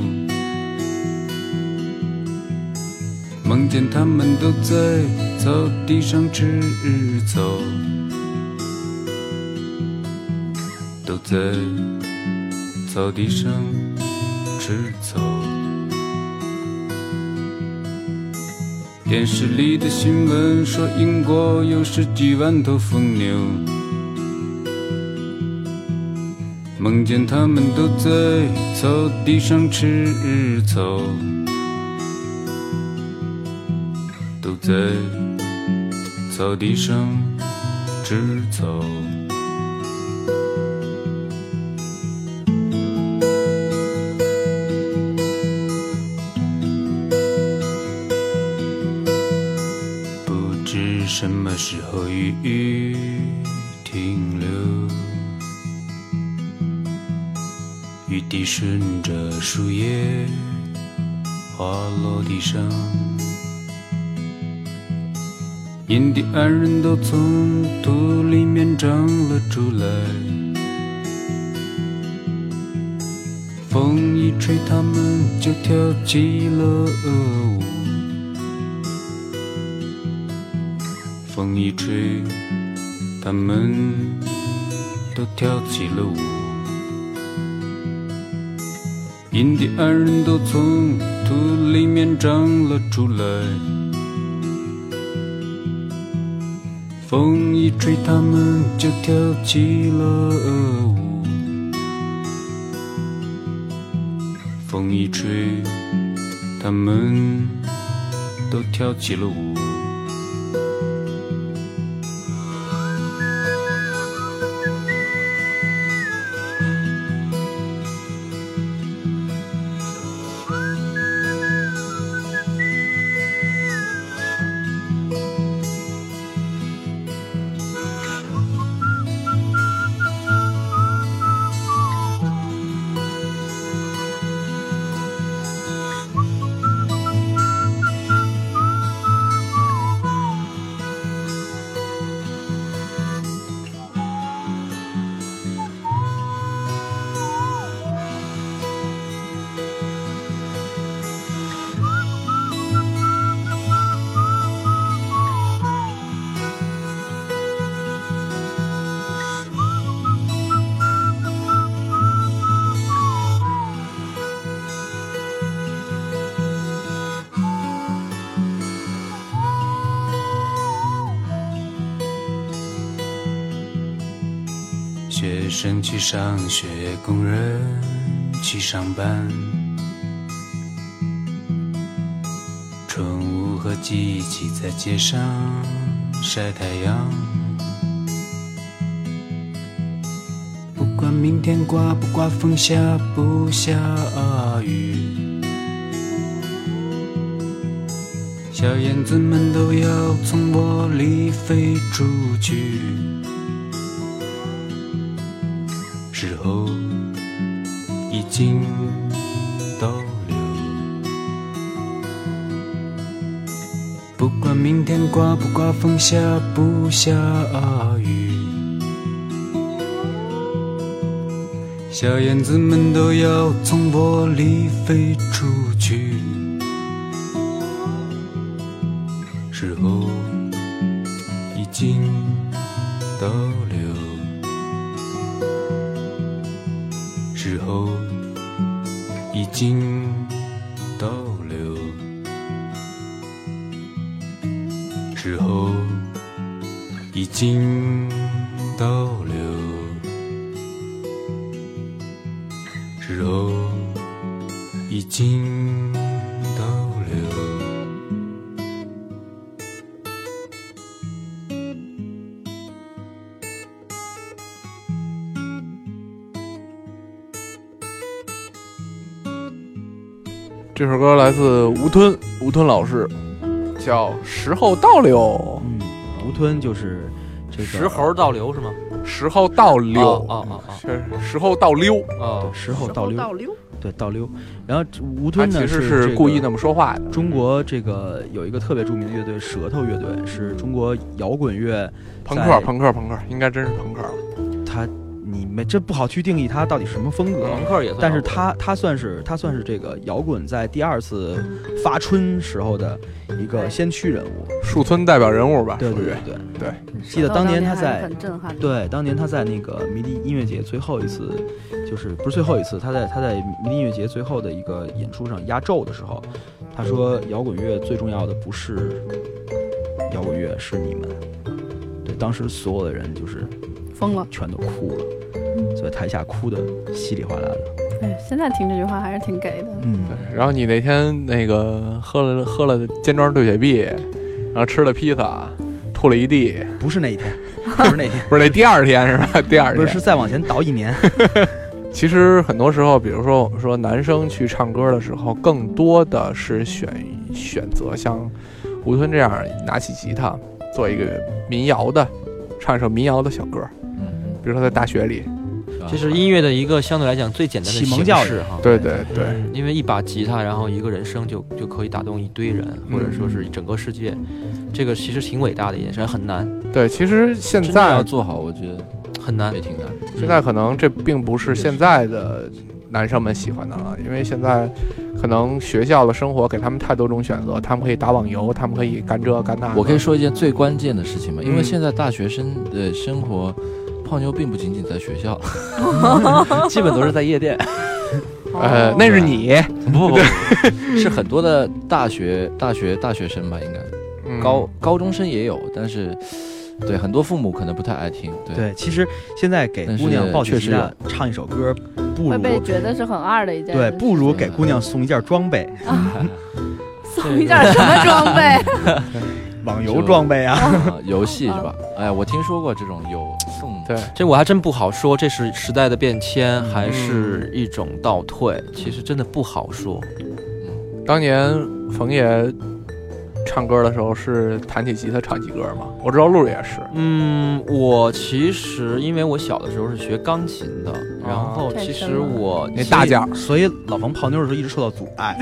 梦见他们都在草地上吃草。都在草地上吃草。电视里的新闻说英国有十几万头疯牛，梦见他们都在草地上吃草，都在草地上吃草。什么时候雨雨停留？雨滴顺着树叶滑落地上，印第安人都从土里面长了出来。风一吹，他们就跳起了舞。风一吹，他们都跳起了舞。印第安人都从土里面长了出来。风一吹，他们就跳起了舞。风一吹，他们都跳起了舞。上学，工人去上班。宠物和机器在街上晒太阳。不管明天刮不刮风，下不下雨，小燕子们都要从窝里飞出去。心倒流，不管明天刮不刮风，下不下雨，小燕子们都要从窝里飞出吞，吴吞老师，叫《时候倒流》。嗯，吴吞就是这个石猴倒流是吗？时候倒流，哦哦哦哦是时候倒溜，哦，时候倒溜，倒溜，对倒溜。然后吴吞呢其实是是故意那么说话的。中国这个有一个特别著名的乐队舌头乐队，是中国摇滚乐朋克，朋克，朋克，应该真是朋克了。这不好去定义它到底什么风格。朋克也算，但是它它算是它算是这个摇滚在第二次发春时候的一个先驱人物。树村代表人物吧，对对对对对。记得当年他在很震撼，对，当年他在那个迷笛音乐节最后一次，就是不是最后一次，他在他在迷笛音乐节最后的一个演出上压轴的时候，他说摇滚乐最重要的不是摇滚乐，是你们。对，当时所有的人就是疯了。全都哭了，所以台下哭的稀里哗啦的。哎，现在听这句话还是挺给的。嗯，然后你那天那个喝了喝了尖庄对雪碧，然后吃了披萨，吐了一地，不是那一天，不是那一天，不是那第二天是吧？第二天不是是再往前倒一年。其实很多时候，比如说我们说男生去唱歌的时候，更多的是选选择像吴吞这样拿起吉他，做一个民谣的，唱一首民谣的小歌，嗯，比如说在大学里，这是音乐的一个相对来讲最简单的启蒙教育哈。对对对，因为一把吉他，然后一个人声就就可以打动一堆人，或者说是整个世界，这个其实挺伟大的一件事，很难，对，其实现在要做好，我觉得很难也。挺难。现在可能这并不是现在的男生们喜欢的了，因为现在可能学校的生活给他们太多种选择，他们可以打网游，他们可以干这干那。我可以说一件最关键的事情吗？因为嗯现在大学生的生活，泡妞并不仅仅在学校 (laughs) (laughs) 基本都是在夜店。(laughs) 呃，那是你不不不，是很多的大学大学大学生吧，应该嗯高高中生也有，但是对很多父母可能不太爱听。对，对，其实现在给姑娘抱起确实吉他唱一首歌，不如会被觉得是很二的一件事对，不如给姑娘送一件装备，送一件什么装备？网游装备啊。啊游戏是吧？哎，我听说过这种有送。对，这我还真不好说，这是时代的变迁，还是一种倒退？其实真的不好说。当年冯爷唱歌的时候是弹起吉他唱起歌吗？我知道露露也是。嗯，我其实因为我小的时候是学钢琴的，然后其实我那大件儿，所以老冯泡妞的时候一直受到阻碍，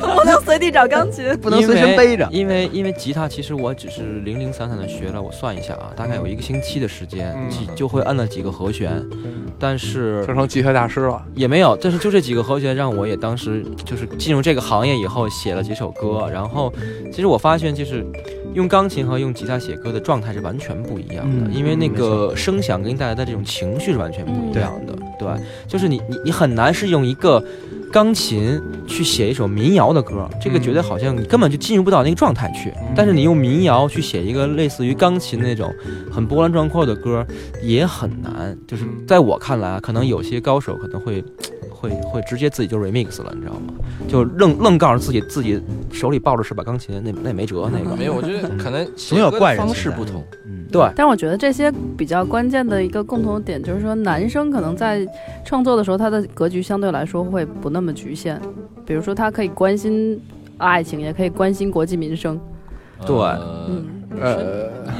不 (laughs) 能随地找钢琴。(laughs) 不能随身背着。因为因为吉他其实我只是零零散散的学了，我算一下啊，大概有一个星期的时间，嗯几就会摁了几个和弦，但是就成吉他大师了。也没有，但是就这几个和弦让我也当时就是进入这个行业以后写了几首歌，然后其实我发现就是用钢琴和用吉他写歌的状态是完全不一样的，嗯因为那个声响给你带来的这种情绪是完全不一样的，对，就是你你你很难是用一个。钢琴去写一首民谣的歌，这个觉得好像你根本就进入不到那个状态去。但是你用民谣去写一个类似于钢琴那种很波澜壮阔的歌，也很难。就是在我看来啊，可能有些高手可能会会会直接自己就 remix 了，你知道吗？就愣愣告诉自己自己手里抱着是把钢琴，那那没辙，那个没有，我觉得可能 (laughs) 总有怪人方式不同。嗯，对。但我觉得这些比较关键的一个共同点，就是说男生可能在创作的时候，他的格局相对来说会不那么局限。比如说，他可以关心爱情，也可以关心国计民生。对呃嗯，呃，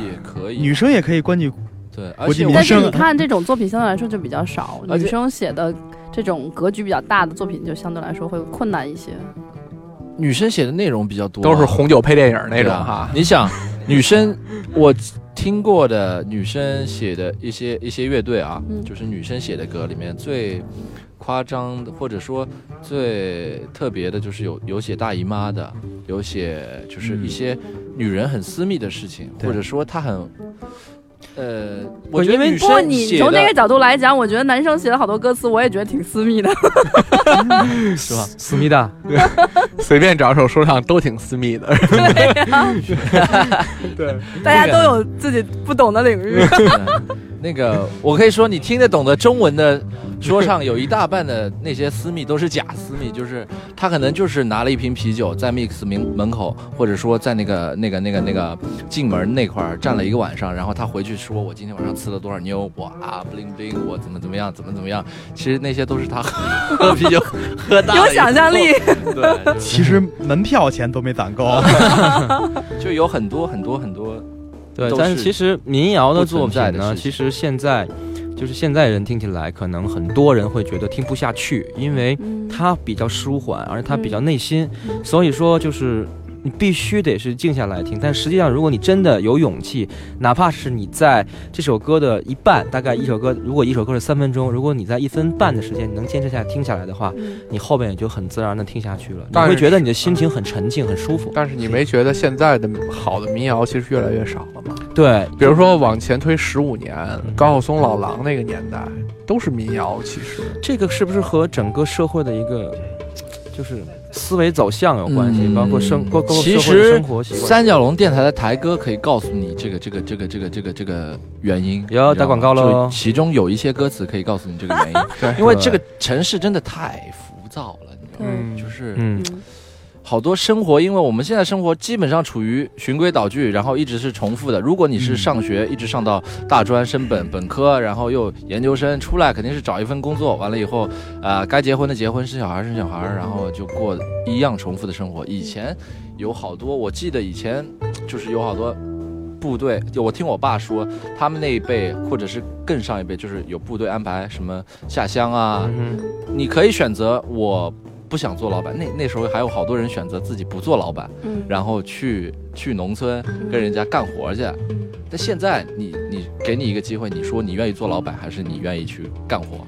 也可以。女生也可以关注对，而国际且我但是你看这种作品相对来说就比较少，女生写的这种格局比较大的作品就相对来说会困难一些。女生写的内容比较多，都是红酒配电影那种哈。你想，女生我听过的女生写的一些一些乐队啊，嗯就是女生写的歌里面最夸张的，或者说最特别的，就是有有写大姨妈的，有写就是一些女人很私密的事情，对或者说她很。呃，不因为我觉得女不过你从那个角度来讲，我觉得男生写了好多歌词，我也觉得挺私密的。(laughs) 是吧？思密达 (laughs) (laughs) 随便找首说唱都挺私密的。对大家都有自己不懂的领域。对那个，我可以说，你听得懂的中文的说唱，有一大半的那些私密都是假私密，就是他可能就是拿了一瓶啤酒在 mix 门门口，或者说在那个那个那个那个进门那块儿站了一个晚上，然后他回去说我今天晚上吃了多少妞，我啊 bling bling，我怎么怎么样，怎么怎么样，其实那些都是他喝喝啤酒 (laughs) 喝大了有想象力，对，其实门票钱都没攒够。就有很多很多很多，对，但是其实民谣的作品呢，(laughs) 其实现在就是现在人听起来，可能很多人会觉得听不下去，因为嗯它比较舒缓，而且它比较内心，所以说就是。你必须得是静下来听，但实际上，如果你真的有勇气，哪怕是你在这首歌的一半，大概一首歌，如果一首歌是三分钟，如果你在一分半的时间你能坚持下来听下来的话，你后边也就很自然的听下去了，你会觉得你的心情很沉静、很舒服。但是你没觉得现在的好的民谣其实越来越少了吗？对，比如说往前推十五年，高晓松、老狼那个年代都是民谣，其实这个是不是和整个社会的一个就是思维走向有关系？嗯包括生，包括其实生活习惯。三角龙电台的台歌可以告诉你这个这个这个这个这个这个原因。要打广告喽其中有一些歌词可以告诉你这个原因。对因为这个城市真的太浮躁了，你知道吗？嗯就是嗯，好多生活，因为我们现在生活基本上处于循规蹈矩，然后一直是重复的。如果你是上学，一直上到大专升本、本科，然后又研究生出来，肯定是找一份工作，完了以后，啊，该结婚的结婚，生小孩生小孩，然后就过一样重复的生活。以前有好多，我记得以前就是有好多。部队，就我听我爸说，他们那一辈或者是更上一辈，就是有部队安排什么下乡啊，你可以选择我不想做老板。那那时候还有好多人选择自己不做老板，嗯然后去去农村跟人家干活去。但现在你你给你一个机会，你说你愿意做老板，还是你愿意去干活？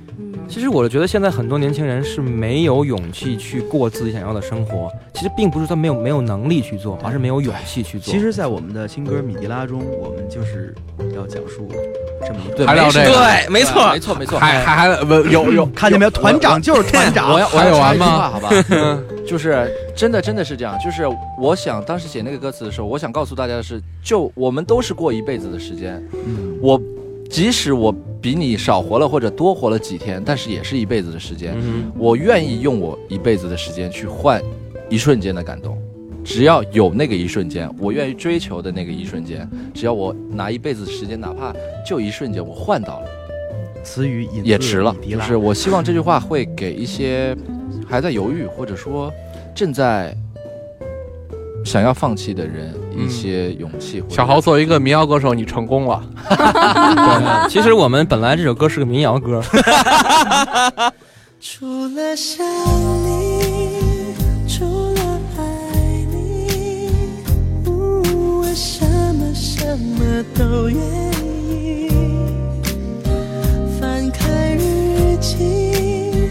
其实我觉得现在很多年轻人是没有勇气去过自己想要的生活。其实并不是他没有没有能力去做，而是没有勇气去做。其实，在我们的新歌《米迪拉》中，我们就是要讲述这么一个对，还聊这个对没错没错没错。还还还不有有 (laughs) 看见没有？团长就是团长。我要我还有要插一句完吗话，好吧？就是真的真的是这样。就是我想当时写那个歌词的时候，我想告诉大家的是，就我们都是过一辈子的时间。嗯我即使我比你少活了或者多活了几天，但是也是一辈子的时间。嗯我愿意用我一辈子的时间去换一瞬间的感动。只要有那个一瞬间，我愿意追求的那个一瞬间，只要我拿一辈子的时间，哪怕就一瞬间，我换到了。词语也值了。就是我希望这句话会给一些还在犹豫，或者说正在想要放弃的人一些勇气。小豪作为一个民谣歌手，你成功了。(laughs) 对，其实我们本来这首歌是个民谣歌，(laughs) 除了想你，除了爱你，呜我什么什么都愿意。翻开日记，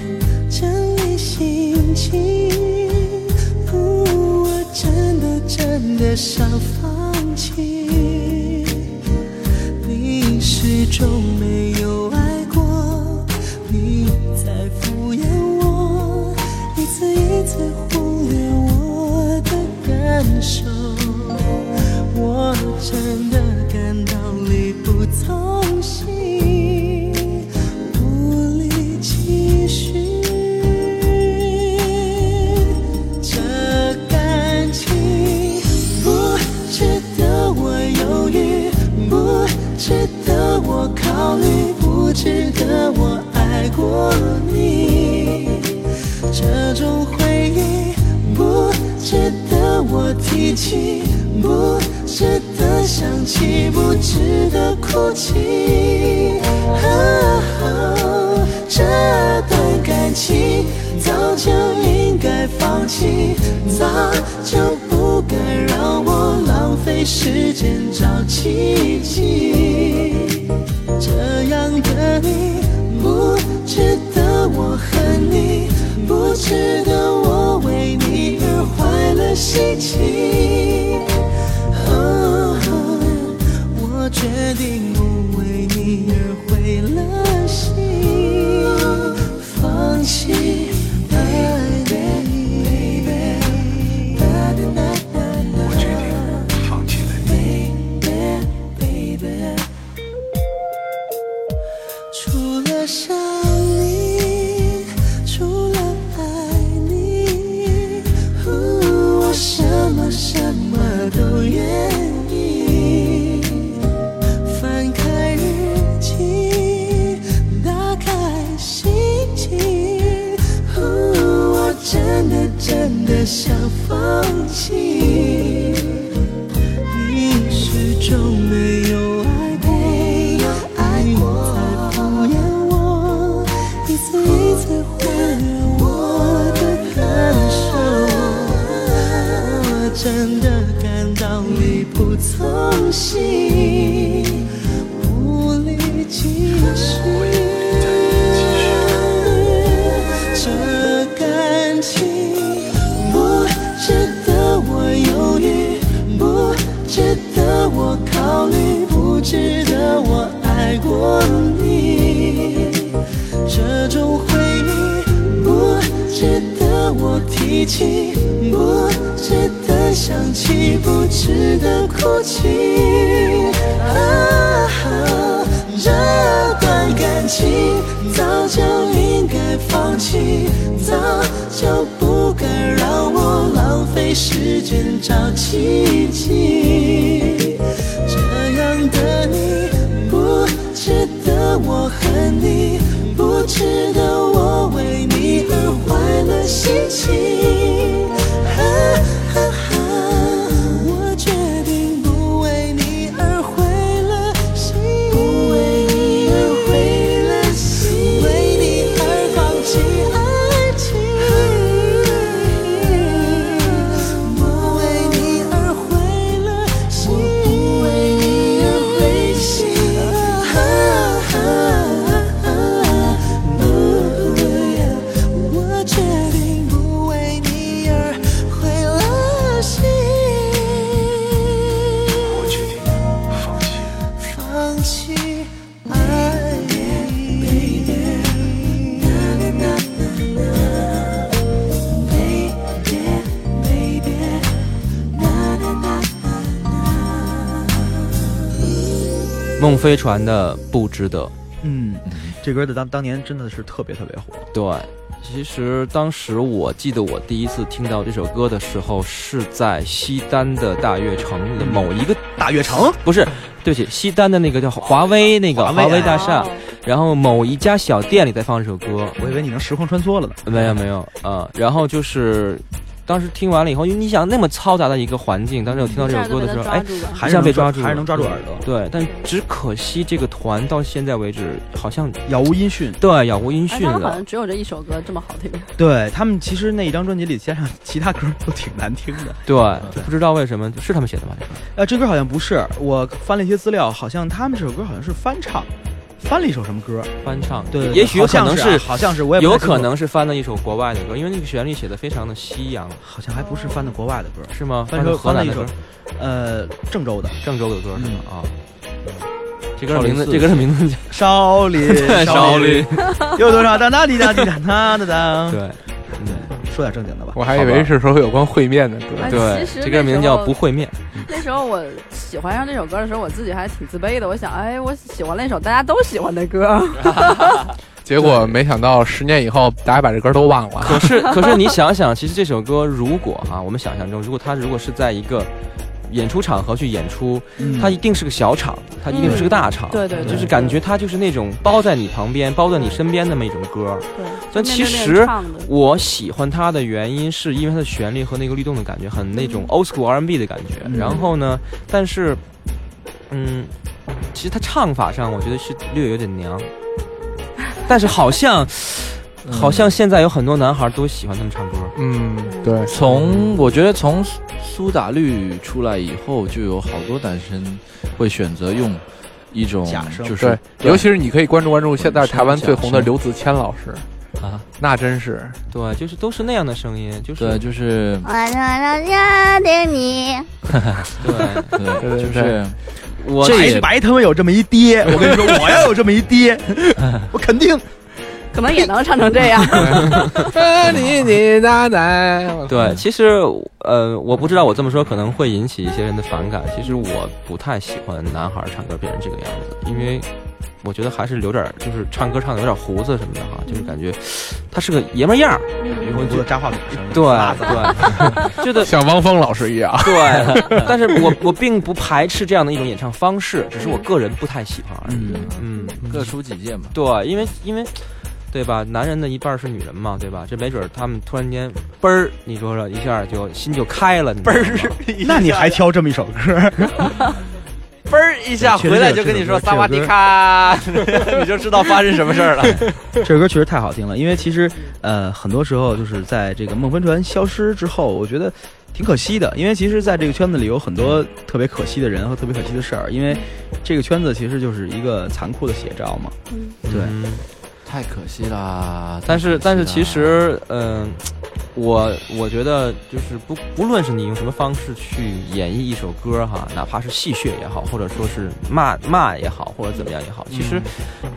整理心情，真的想放弃。你始终没有爱过，你在敷衍我，一次一次忽略我的感受，我真的不值得我爱过你。这种回忆不值得我提起，不值得想起，不值得哭泣。啊这段感情早就应该放弃，早就不该让我浪费时间找奇迹。这样的你不值得我恨你，不值得我为你而坏了心情。哦我决定不为你而毁了心，放弃我提起，不值得想起，不值得哭泣。啊，这段感情早就应该放弃，早就不该让我浪费时间找奇迹。这样的你不值得我恨你，不值得心情。孟非传的不值得。嗯，这歌的当当年真的是特别特别火。对，其实当时我记得我第一次听到这首歌的时候，是在西单的大悦城的某一个大悦城，不是，对不起，西单的那个叫华威那个华为华为大厦哦，然后某一家小店里在放这首歌，我以为你能时空穿梭了呢。没有没有啊、然后就是。当时听完了以后，因为你想那么嘈杂的一个环境，当时我听到这首歌的时候，哎，还一下被抓住，还是能抓住耳朵，对，但只可惜这个团到现在为止好像杳无音讯。对杳无音哎，讯了好像。只有这一首歌这么好听。对他们其实那一张专辑里加上其他歌都挺难听的。(laughs) 对，不知道为什么是他们写的吗？这个呃，这歌好像不是，我翻了一些资料，好像他们这首歌好像是翻唱，翻了一首什么歌？翻唱，对，也许有可能好像是啊，好像是，我也不太清楚。有可能是翻了一首国外的歌，因为那个旋律写的非常的西洋，好像还不是翻的国外的歌，是吗？翻成的河南的歌？呃，郑州的。郑州的歌是吗？嗯。啊，这歌的名字，这歌的名字。叫 (laughs) 少林，少林，(laughs) 有多少？当当滴答滴答当当当。对嗯，说点正经的吧。我还以为是说有关会面的歌。哎对其，实这歌名叫不会面，那时候我喜欢上这首歌的时候，我自己还挺自卑的。我想，哎，我喜欢了一首大家都喜欢的歌。(laughs) 结果没想到十年以后，大家把这歌都忘了。可是可是你想想，其实这首歌如果啊、我们想象中，如果它如果是在一个演出场合去演出，嗯。它一定是个小场，它一定不是个大场，对对对就是感觉它就是那种包在你旁边、包在你身边那么一种歌。对，但其实我喜欢它的原因，是因为它的旋律和那个律动的感觉，很那种 old school R&B 的感觉。嗯。然后呢，但是，嗯，其实它唱法上，我觉得是略有点娘。但是好像，好像现在有很多男孩都喜欢他们唱歌。嗯，对，从我觉得从苏苏打绿出来以后，就有好多男生会选择用一种假声就是，尤其是你可以关注关注现在台湾最红的刘子谦老师啊，那真是对，就是都是那样的声音，就是对，就是我要要定你。对 (laughs) 对，对对就是我白这也白他妈有这么一爹，我跟你说，(laughs) 我要有这么一爹，(laughs) 我肯定。可能也能唱成这样。你你奶奶，对，其实呃，我不知道我这么说可能会引起一些人的反感。其实我不太喜欢男孩唱歌变成这个样子，因为我觉得还是留点儿，就是唱歌唱的有点胡子什么的哈，就是感觉他是个爷们儿样儿。灵魂族的扎话筒声音，对对，觉得像汪峰老师一样。对，但是我我并不排斥这样的一种演唱方式，只是我个人不太喜欢而已。嗯，各抒己见嘛。对，因为因为。对吧？男人的一半是女人嘛，对吧？这没准儿他们突然间嘣儿，你说说一下就心就开了，嘣儿，(laughs) 那你还挑这么一首歌？(laughs) 嘣儿一下回来就跟你说萨瓦迪卡，(laughs) 你就知道发生什么事儿了。这首歌确实太好听了，因为其实呃，很多时候就是在这个梦帆船消失之后，我觉得挺可惜的。因为其实在这个圈子里有很多特别可惜的人和特别可惜的事儿，因为这个圈子其实就是一个残酷的写照嘛。对，嗯太可惜啦！但是但是其实实，嗯、我我觉得就是不不论是你用什么方式去演绎一首歌哈，哪怕是戏谑也好，或者说是骂骂也好，或者怎么样也好，其实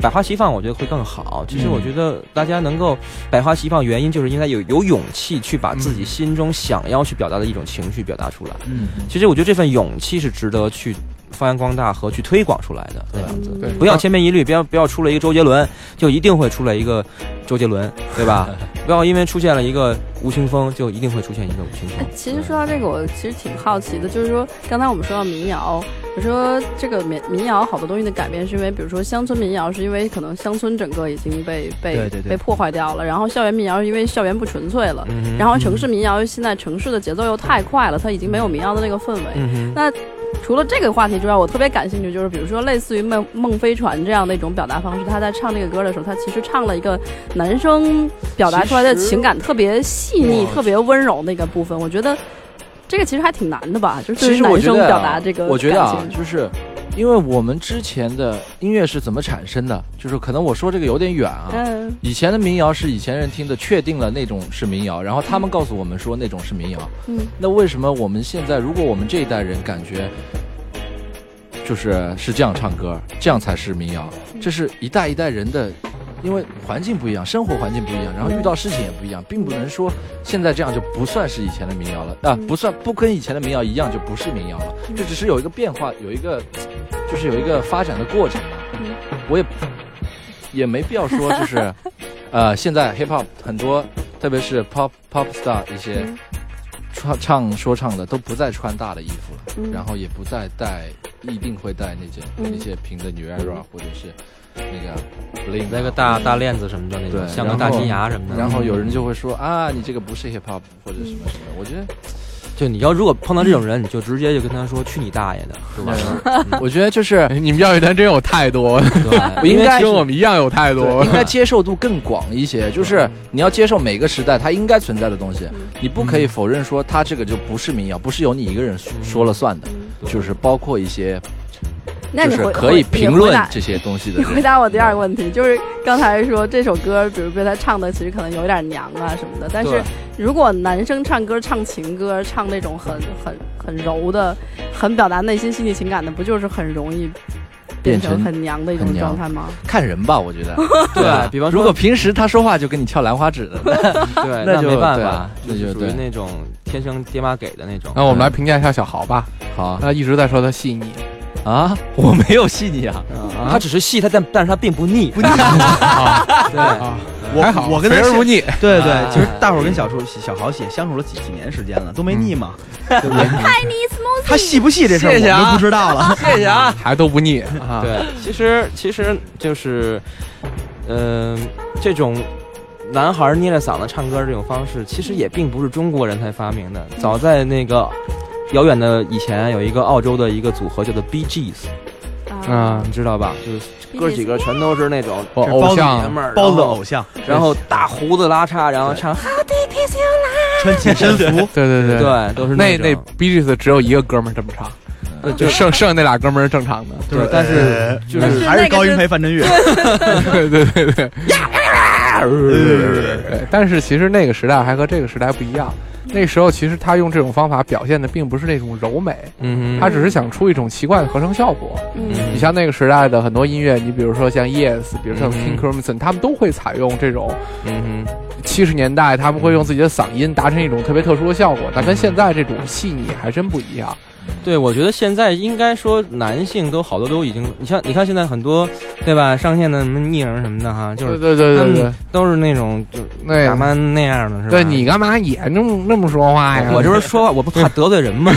百花齐放，我觉得会更好。其实我觉得大家能够百花齐放，原因就是应该有有勇气去把自己心中想要去表达的一种情绪表达出来。嗯，其实我觉得这份勇气是值得去发扬光大和去推广出来的，那样子。对不要千篇一律，不要不要出了一个周杰伦，就一定会出来一个周杰伦，对吧？(laughs) 不要因为出现了一个吴青峰，就一定会出现一个吴青峰哎。其实说到这个，我其实挺好奇的，就是说刚才我们说到民谣，我说这个民民谣好多东西的改变，是因为比如说乡村民谣，是因为可能乡村整个已经被被对对对被破坏掉了，然后校园民谣是因为校园不纯粹了，嗯然后城市民谣现在城市的节奏又太快了，它已经没有民谣的那个氛围。嗯，那除了这个话题之外，我特别感兴趣，就是比如说类似于梦梦飞船这样的一种表达方式，他在唱这个歌的时候，他其实唱了一个男生表达出来的情感特别细腻、特别温柔的一个部分。我觉得这个其实还挺难的吧，就是对于男生表达这个我觉得啊感，情就是因为我们之前的音乐是怎么产生的，就是可能我说这个有点远啊。嗯以前的民谣是以前人听的，确定了那种是民谣，然后他们告诉我们说那种是民谣。嗯，那为什么我们现在，如果我们这一代人感觉就是是这样唱歌，这样才是民谣？这是一代一代人的因为环境不一样，生活环境不一样，然后遇到事情也不一样，并不能说现在这样就不算是以前的民谣了。啊，不算不跟以前的民谣一样就不是民谣了，这只是有一个变化，有一个 (tsk) 就是有一个发展的过程嘛。我也也没必要说就是，(laughs) 呃，现在 hip hop 很多，特别是 pop pop star 一些唱唱说唱的都不再穿大的衣服了，嗯。然后也不再戴一定会戴那件、嗯。那些平的 New Era 或者是那个那个大大链子什么的那种，像个大金牙什么的。然后有人就会说啊，你这个不是 hip hop 或者什么什么，我觉得。就你要如果碰到这种人，你就直接就跟他说去你大爷的，就完了。我觉得就是你们教育团真有太多，对，不应该 (laughs) 跟我们一样有太多，应该接受度更广一些。就是你要接受每个时代它应该存在的东西，你不可以否认说它这个就不是民谣，不是由你一个人说说了算的，就是包括一些那你回就是可以评论这些东西的你回。答我第二个问题，就是刚才说这首歌，比如被他唱的其实可能有点娘啊什么的，但是如果男生唱歌唱情歌，唱那种很很很柔的、很表达内心细腻情感的，不就是很容易变成很娘的一种状态吗？看人吧，我觉得。(laughs) 对比方说如果平时他说话就跟你跳兰花指的，(laughs) 对，那就没办法，那就属于那种天生爹妈给的那种。那我们来评价一下小豪吧，好他一直在说他细腻，啊，(laughs) 我没有细腻啊，他只是细，他但但是他并不腻，不腻。(laughs) 对，啊，我还好，我跟他相肥而不腻，对对哎，其实大伙儿跟小叔小豪姐相处了几几年时间了，都没腻嘛，对。不对？他细不细这事儿谢谢啊。我就不知道了。(laughs) 谢谢啊。还都不腻。啊。对，其实其实就是，嗯、这种男孩捏着嗓子唱歌这种方式，其实也并不是中国人才发明的。早在那个遥远的以前，有一个澳洲的一个组合叫做 Bee Gees，啊。你知道吧？就是哥几个全都是那种偶像爷们儿，包子的然后偶像，然后大胡子拉碴，然后唱，穿紧身服，(laughs) 对对对，对，都是那那 B G S 只有一个哥们儿这么唱，就剩剩下那俩哥们儿是正常的。对，但是就是还是高音培范振 (laughs) 岳。对对对对 (laughs) (laughs) 但是其实那个时代还和这个时代不一样。那时候其实他用这种方法表现的并不是那种柔美，嗯，他只是想出一种奇怪的合成效果。嗯你像那个时代的很多音乐，你比如说像 Yes，比如说嗯 King Crimson，他们都会采用这种嗯哼。七十年代他们会用自己的嗓音达成一种特别特殊的效果，但跟现在这种细腻还真不一样。对，我觉得现在应该说男性都好多都已经，你像你看现在很多，对吧？上线的什么艺人什么的哈，就是对对对对对，都是那种就那打扮那样的，是吧？对你干嘛也那么那么说话呀？我这不是说话，我不怕 (laughs) 得罪人吗？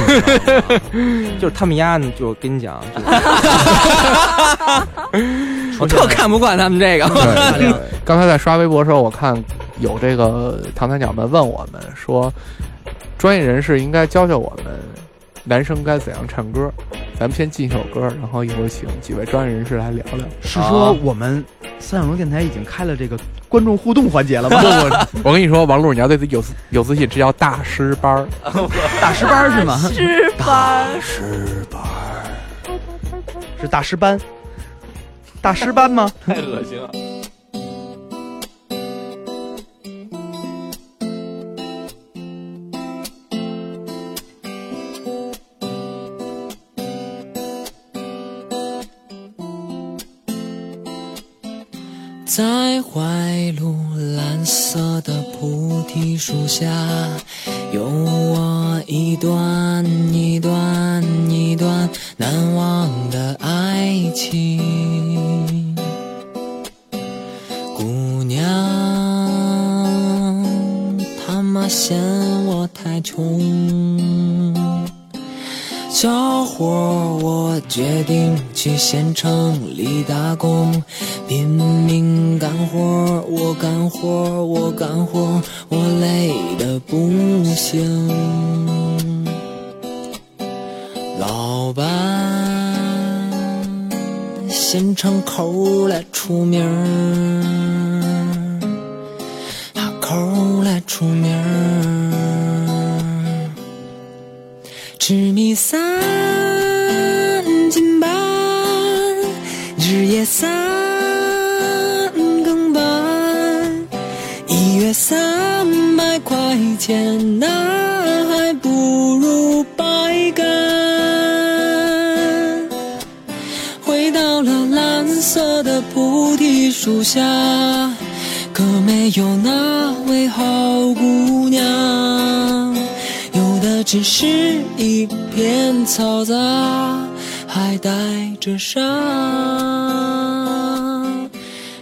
(laughs) 就是他们家呢，就跟你讲，就 (laughs) 我特看不惯他们这个。对，刚才在刷微博的时候，我看有这个唐三角们问我们说，专业人士应该教教我们男生该怎样唱歌。咱们先进一首歌，然后一会儿请几位专业人士来聊聊。是说我们三角龙电台已经开了这个观众互动环节了吗？不，(laughs) 我跟你说，王璐，你要对自己有有自信，这叫 (laughs) 大师班儿。大师班是吗？师班，是大师班，大师班吗？太恶心了。下，有我一段一段一段难忘的爱情。姑娘，他妈嫌我太穷。小伙，我决定去县城里打工，拼命干活，我干活，我干活，我累得不行。老板，县城口来出名下，可没有那位好姑娘，有的只是一片嘈杂，还带着伤。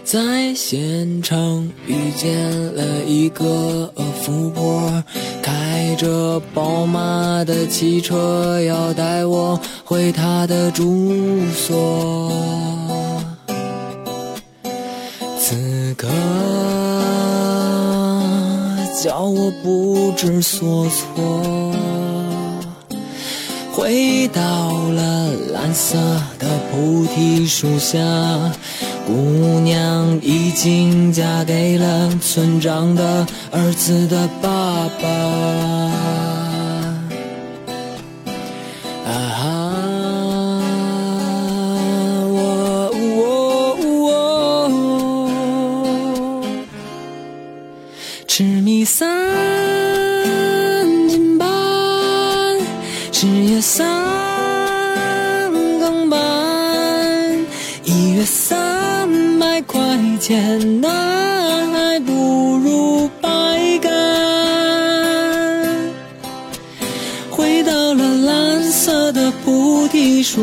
在现场遇见了一个富婆，开着宝马的汽车，要带我回她的住所。歌叫我不知所措，回到了蓝色的菩提树下。姑娘已经嫁给了村长的儿子的爸爸。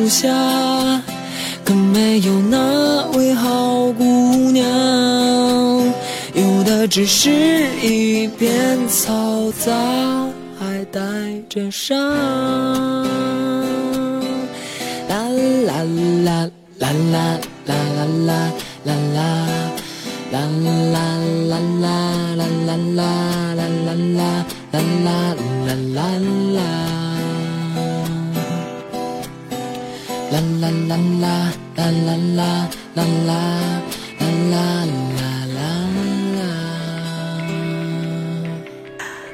下，可没有那位好姑娘，有的只是一片嘈杂，还带着伤。啦啦啦啦啦啦啦啦。啦啦啦啦啦啦啦啦啦啦啦啦啦啦啦啦啦啦啦啦啦啦啦啦啦啦啦啦啦。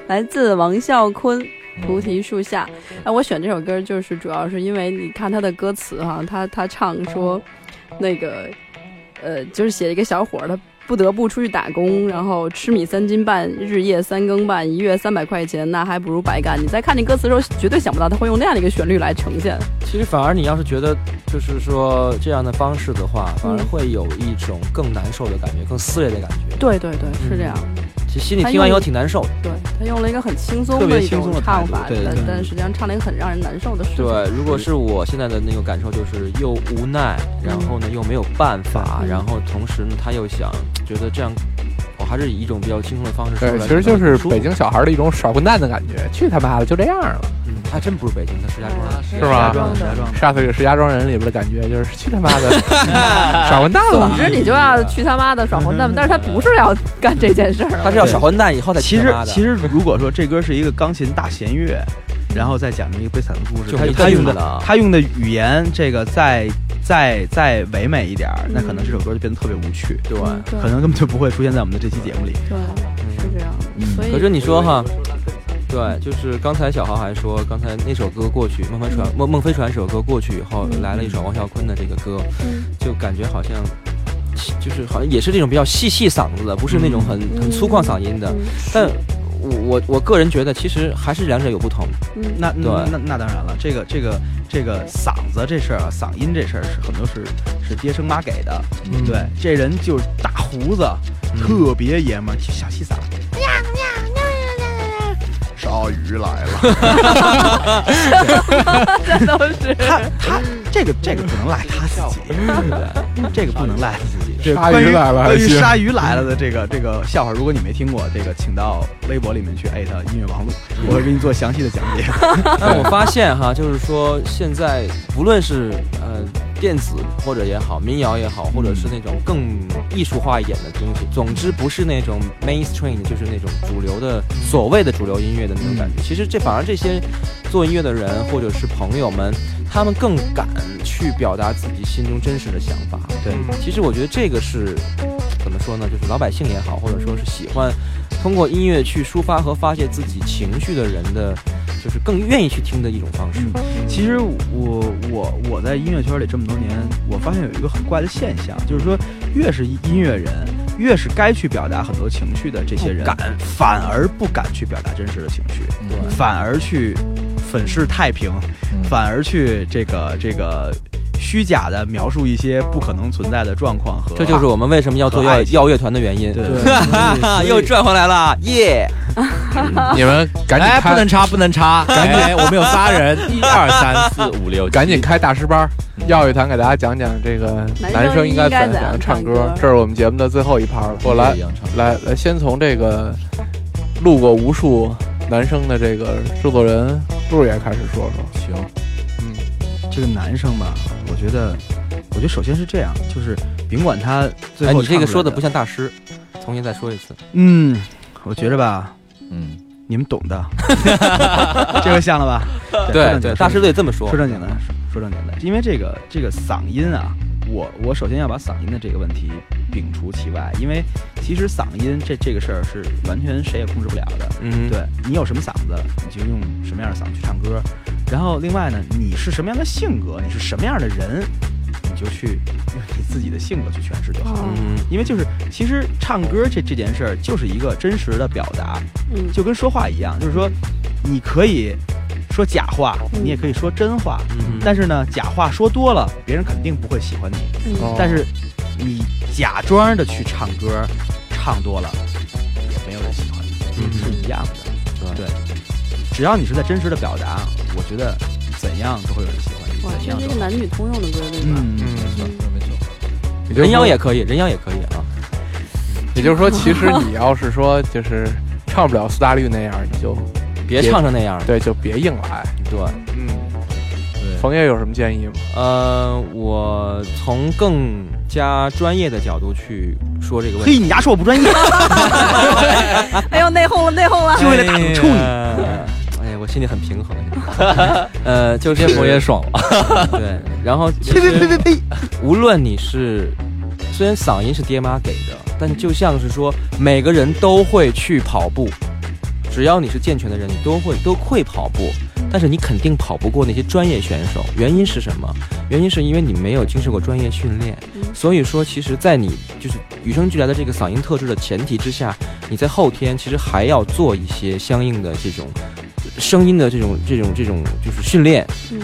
来自王啸坤《菩提树下》。哎，我选这首歌就是主要是因为你看他的歌词哈，他他唱说那个。呃，就是写一个小伙儿，的不得不出去打工，然后吃米三斤半，日夜三更半，一月三百块钱，那还不如白干。你在看那歌词的时候，绝对想不到他会用那样的一个旋律来呈现。其实反而你要是觉得就是说这样的方式的话，反而会有一种更难受的感觉，更撕裂的感觉。对对对，是这样。其实心里听完以后挺难受的。对他用了一个很轻松的一种唱法，但但实际上唱了一个很让人难受的事情。对，如果是我现在的那个感受，就是又无奈，然后呢又没有办法，然后同时呢他又想觉得这样，我还是以一种比较轻松的方式说对，其实就是北京小孩的一种耍混蛋的感觉。去他妈的，就这样了。嗯，他真不是北京，他石家庄，是吧？石家庄，杀死个石家庄人里边的感觉，就是去他妈的 (laughs) 耍混蛋了。总之你就要去他妈的耍混蛋，但是他不是要干这件事儿，他是要耍混蛋以后再其实其实如果说这歌是一个钢琴大弦乐，然后再讲一个悲惨的故事，他他用的他用的语言这个再再再唯美一点，那可能这首歌就变得特别无趣，对吧，可能根本就不会出现在我们的这期节目里。对，是这样。所以可是你说哈。对，就是刚才小豪还说，刚才那首歌过去，孟非传孟孟非传这首歌过去以后，来了一首王啸坤的这个歌，就感觉好像，就是好像也是这种比较细细嗓子的，不是那种很很粗犷嗓音的。但我我我个人觉得，其实还是两者有不同。嗯那那，那那当然了，这个这个这个嗓子这事儿啊，嗓音这事儿是很多是是爹生妈给的。嗯对，这人就是大胡子，特别爷们儿，小细嗓。鲨鱼来了 (laughs) (laughs) (laughs) 这都是他他这个这个不能赖他自己，这个不能赖他自己。(laughs) 鲨鱼来了，关于鲨鱼来了的这个这个笑话，如果你没听过，这个请到微博里面去艾特音乐王璐，我会给你做详细的讲解。(laughs) 但我发现哈，就是说现在不论是呃电子或者也好，民谣也好，或者是那种更艺术化一点的东西，总之不是那种 mainstream，就是那种主流的所谓的主流音乐的那种感觉。其实这反而这些做音乐的人或者是朋友们，他们更敢去表达自己心中真实的想法。对，其实我觉得这个是怎么说呢？就是老百姓也好，或者说是喜欢通过音乐去抒发和发泄自己情绪的人的，就是更愿意去听的一种方式。其实我我我在音乐圈里这么多年，我发现有一个很怪的现象，就是说越是音乐人，越是该去表达很多情绪的这些人，敢。反而不敢去表达真实的情绪，反而去粉饰太平，反而去这个这个虚假的描述一些不可能存在的状况和这就是我们为什么要做要要乐团的原因。对。对，(laughs) 又转回来了，耶！你们赶紧不能插，不能插！赶紧，我们有仨人，(laughs) 一二三四五六，(laughs) 赶紧开大师班儿，耀乐团给大家讲讲这个男生应该怎样唱歌。这是我们节目的最后一趴了，我来来来，先从这个路过无数男生的这个制作人路爷开始说说。行，嗯，这个男生吧，我觉得，我觉得首先是这样，就是甭管他最哎，后你这个说的不像大师，重新再说一次。嗯，我觉着吧，嗯，你们懂的，(laughs) 这个像了吧？对对大师得这么说说正经的，说正经的，因为这个这个嗓音啊，我我首先要把嗓音的这个问题摒除其外，因为其实嗓音这这个事儿是完全谁也控制不了的。嗯对你有什么嗓子，你就用什么样的嗓子去唱歌。然后另外呢，你是什么样的性格，你是什么样的人，你就去用你自己的性格去诠释就好了。嗯因为就是其实唱歌这这件事儿就是一个真实的表达，嗯就跟说话一样，就是说你可以说假话，你也可以说真话，嗯但是呢，假话说多了，别人肯定不会喜欢你。嗯但是你假装的去唱歌，唱多了也没有人喜欢你，嗯是一样的。对，只要你是在真实的表达，我觉得怎样都会有人喜欢你。哇，怎样这是一个男女通用的规律吧？嗯，没错，没错。人妖也可以，人妖也可以啊。也就是说，其实你要是说就是唱不了苏打绿那样，你就别唱成那样对，就别硬来。对，嗯，对，冯爷有什么建议吗？呃，我从更加专业的角度去说这个问题嘿，你丫说我不专业，(laughs) 哎呦，内讧了，内讧了！就为了打赌抽你。哎呀，我心里很平衡。(laughs) 呃，就是我也爽了。(laughs) 对，然后其呸呸呸实呸呸！无论你是，虽然嗓音是爹妈给的，但就像是说每个人都会去跑步，只要你是健全的人，你都会都会跑步，但是你肯定跑不过那些专业选手。原因是什么？原因是因为你没有经受过专业训练。所以说，其实，在你就是与生俱来的这个嗓音特质的前提之下，你在后天其实还要做一些相应的这种声音的这种这种这种就是训练，嗯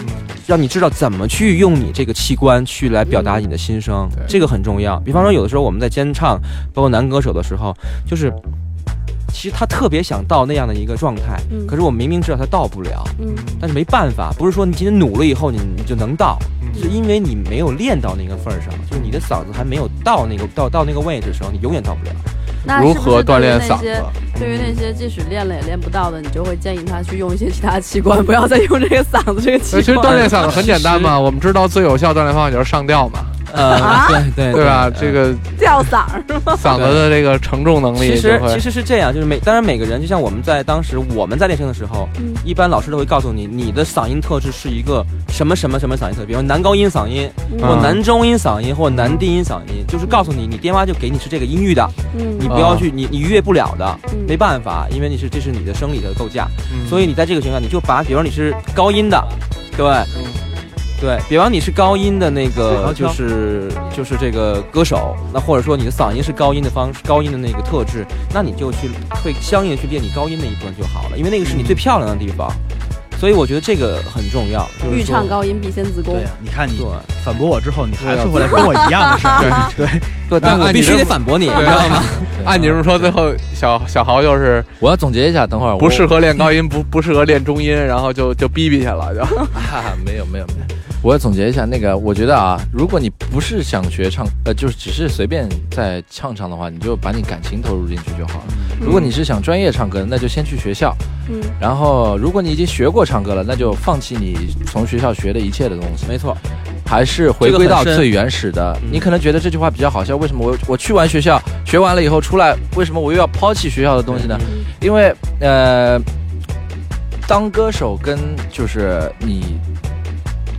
让你知道怎么去用你这个器官去来表达你的心声，对这个很重要。比方说，有的时候我们在监唱，包括男歌手的时候，就是其实他特别想到那样的一个状态，嗯可是我明明知道他到不了，嗯但是没办法，不是说你今天努了以后你你就能到，是因为你没有练到那个份儿上，就是你的嗓子还没有到那个到到那个位置的时候，你永远到不了。那如何锻炼嗓子？对于那些即使练了也练不到的，你就会建议他去用一些其他器官，不要再用这个嗓子这个器官其实。锻炼嗓子很简单嘛，我们知道最有效锻炼方法就是上吊嘛，呃，啊？对对对。吧？这个吊嗓儿是吗？嗓子的这个承重能力其实其实是这样，就是每当然每个人，就像我们在当时我们在练声的时候，嗯。一般老师都会告诉你，你的嗓音特质是一个什么什么什么嗓音特质，比如男高音嗓音，嗯。或男中音嗓音，或男低音嗓音，就是告诉你，你爹妈就给你是这个音域的，嗯。你不要去，你你逾越不了的，嗯。没办法，因为你是这是你的生理的构架，嗯。所以你在这个情况下，你就把，比如你是高音的，对。对，比方你是高音的那个，就是就是这个歌手，那或者说你的嗓音是高音的方式高音的那个特质，那你就去会相应的去练你高音那一部分就好了，因为那个是你最漂亮的地方，所以我觉得这个很重要。就是欲唱高音必先自宫对。呀，你看你对反驳我之后，你还是回来跟我一样的事儿。对对，对，但我必须得反驳你，你知道吗？(laughs) 按你这么说，最后小小豪就是我要总结一下，等会儿不适合练高音，不不适合练中音，然后就就逼逼去了，就 (laughs) 啊，没有没有没有，我要总结一下，那个我觉得啊，如果你不是想学唱，呃，就是只是随便在唱唱的话，你就把你感情投入进去就好了。如果你是想专业唱歌，那就先去学校。嗯然后，如果你已经学过唱歌了，那就放弃你从学校学的一切的东西，没错，还是回归到最原始的。嗯你可能觉得这句话比较好笑，为什么我我去完学校学完了以后出来，为什么我又要抛弃学校的东西呢？因为呃，当歌手跟就是你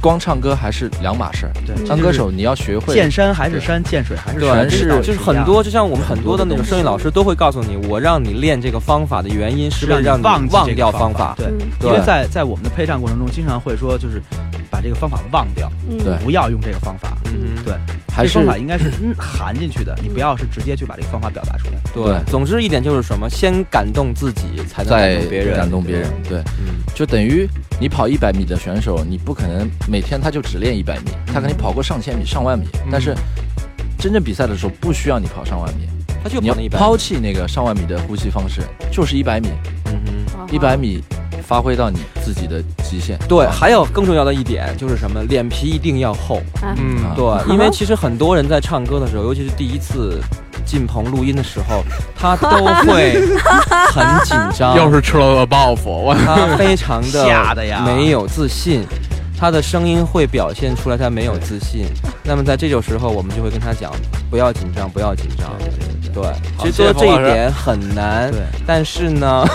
光唱歌还是两码事儿。对当歌手你要学会见山还是山，见水还是水，对，全是就是很多，就像我们很多的那种声乐老师都会告诉你，我让你练这个方法的原因是为了让你忘忘掉方法。对，嗯因为在在我们的配唱过程中，经常会说，就是把这个方法忘掉，嗯对不要用这个方法。嗯，对，还是这方法应该是嗯含进去的，你不要是直接去把这个方法表达出来。对，总之一点就是什么，先感动自己，才能感动别人。感动别人。对，嗯，就等于你跑一百米的选手，你不可能每天他就只练一百米，他肯定跑过上千米、上万米。但是真正比赛的时候，不需要你跑上万米，他就你要跑那一百。抛弃那个上万米的呼吸方式，就是一百米，嗯一百米发挥到你自己的极限。对，还有更重要的一点就是什么？脸皮一定要厚。嗯，对，因为其实很多人在唱歌的时候，尤其是第一次进棚录音的时候，他都会 (laughs) 很紧张，又是吃了个报复，我他非常的吓得呀。没有自信，他的声音会表现出来他没有自信。那么在这种时候，我们就会跟他讲，不要紧张，不要紧张。对，其实做这一点很难，但是呢，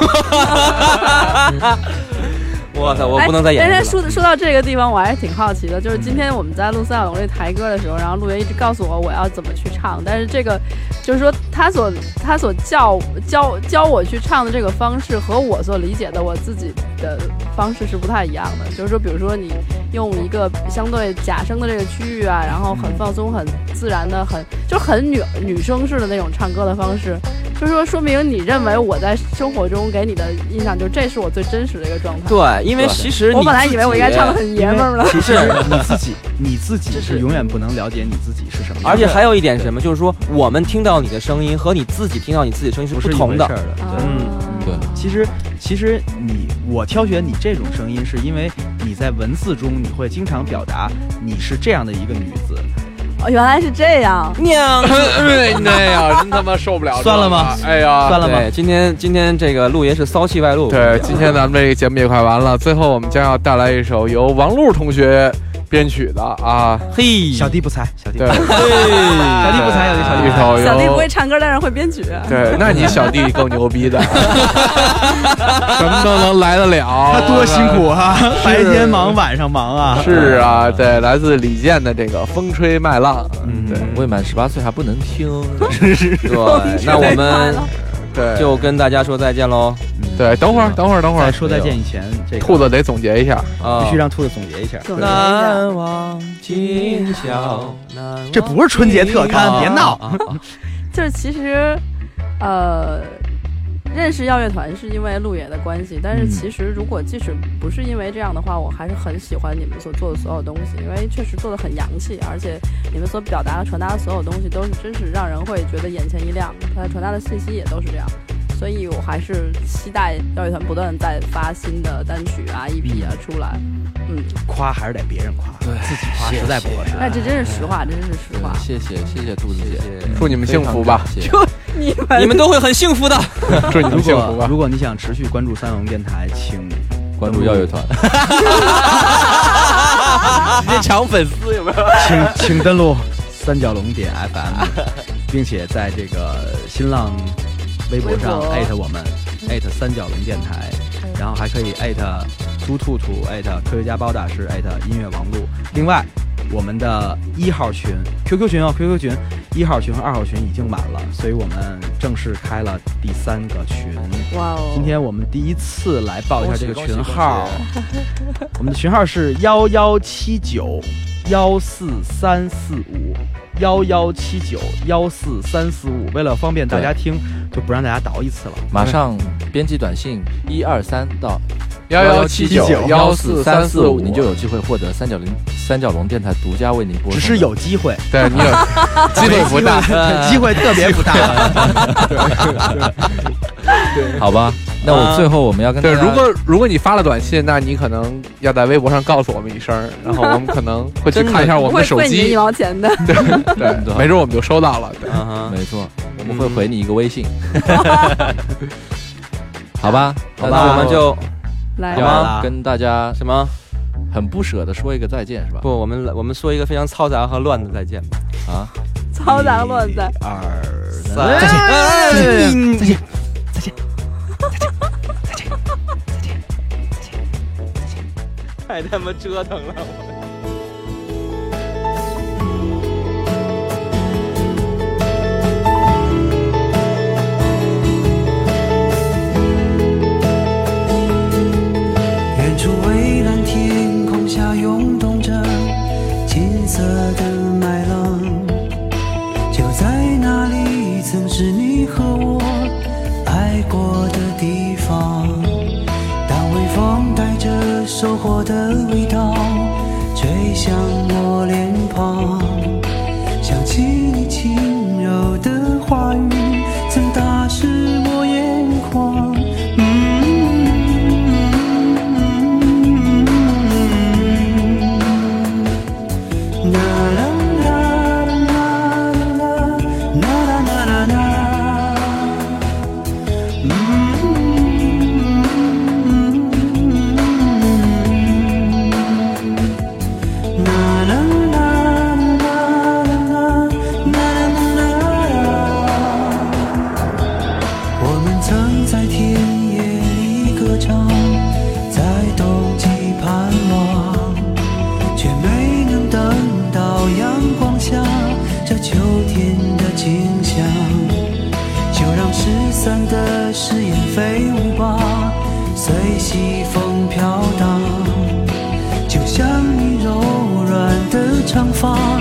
我操，我不能再演但是。说说到这个地方，我还是挺好奇的，就是今天我们在录三小龙这台歌的时候，然后陆源一直告诉我我要怎么去唱，但是这个就是说他所他所教教教我去唱的这个方式和我所理解的我自己的方式是不太一样的。就是说，比如说你用一个相对假声的这个区域啊，然后很放松、很自然的、很就很女女生式的那种唱歌的方式，就是说说明你认为我在生活中给你的印象，就这是我最真实的一个状态。对，因为其实我本来你以为我应该唱的很爷们儿了。(laughs) 其实你自己你自己是永远不能了解你自己是什么，而且还有一点是什么，就是说我们听到你的声音和你自己听到你自己的声音是不同的。嗯，对，其实其实你我挑选你这种声音，是因为你在文字中你会经常表达你是这样的一个女子。哦，原来是这样。娘，(laughs) 哎呀，真他妈受不了。算了吗哎呀，算了吗？今天今天这个陆爷是骚气外露。对，今天咱们这个节目也快完了，最后我们将要带来一首由王璐同学编曲的啊，嘿，小弟不才，小弟不对，才，小弟不才，小弟一不才。首由小弟不会唱歌，但是会编曲。对，那你小弟够牛逼的，(laughs) 什么都能来得了，他多辛苦啊，白天忙，晚上忙啊。是啊，对，来自李健的这个《风吹麦浪》，嗯。对。未满十八岁还不能听，(laughs) 对，那我们 (laughs) 对，就跟大家说再见喽。对，等会儿，等会儿，等会儿，在说再见以前，这个。兔子得总结一下，啊。必须让兔子总结一下。难忘今宵，难忘这不是春节特刊，别闹。(laughs) 就是其实，呃，认识耀乐团是因为路野的关系，但是嗯其实如果即使不是因为这样的话，我还是很喜欢你们所做的所有东西，因为确实做的很洋气，而且你们所表达、传达的所有东西都是真是让人会觉得眼前一亮，它传达的信息也都是这样。所以我还是期待耀乐团不断地在发新的单曲啊、EP 啊出来。嗯，夸还是得别人夸，对自己夸实在不合适。那这真是实话，真是实话。谢谢谢谢兔子姐，祝你们幸福吧，(laughs) (laughs) 你们你们都会很幸福的。(laughs) 祝你如们幸福吧。果如果你想持续关注三龙电台，请关注耀乐团，(laughs) 直接抢粉丝有没有？请请登录三角龙点 FM，并且在这个新浪微博上艾特我们，艾特三角龙电台，然后还可以艾特猪兔兔，艾特科学家包大师，艾特音乐王璐。另外，我们的一号群 QQ 群哦，QQ 群一号群和二号群已经满了，所以我们正式开了第三个群。哇哦！今天我们第一次来报一下这个群号，我们的群号是幺幺七九幺四三四五幺幺七九幺四三四五。为了方便大家听，就不让大家倒一次了。马上编辑短信一二三到幺幺七九幺四三四五，你就有机会获得三角龙三角龙电台独家为您播。只是有机会，对你有 (laughs) 机会不大，(laughs) 机会特别不大。(laughs) 好吧？那我最后我们要跟对，如果如果你发了短信，那你可能要在微博上告诉我们一声，然后我们可能会去看一下我们的手机一，毛钱的。对，没准我们就收到了。对，没错，我们会回你一个微信，好吧？好吧，我们就来要吧跟大家什么？很不舍得说一个再见，是吧？不，我们我们说一个非常嘈杂和乱的再见吧。啊，嘈杂乱的。一二三再见，再见，再见。(laughs) 太他妈折腾了！收获的味道。随西风飘荡就像你柔软的长发。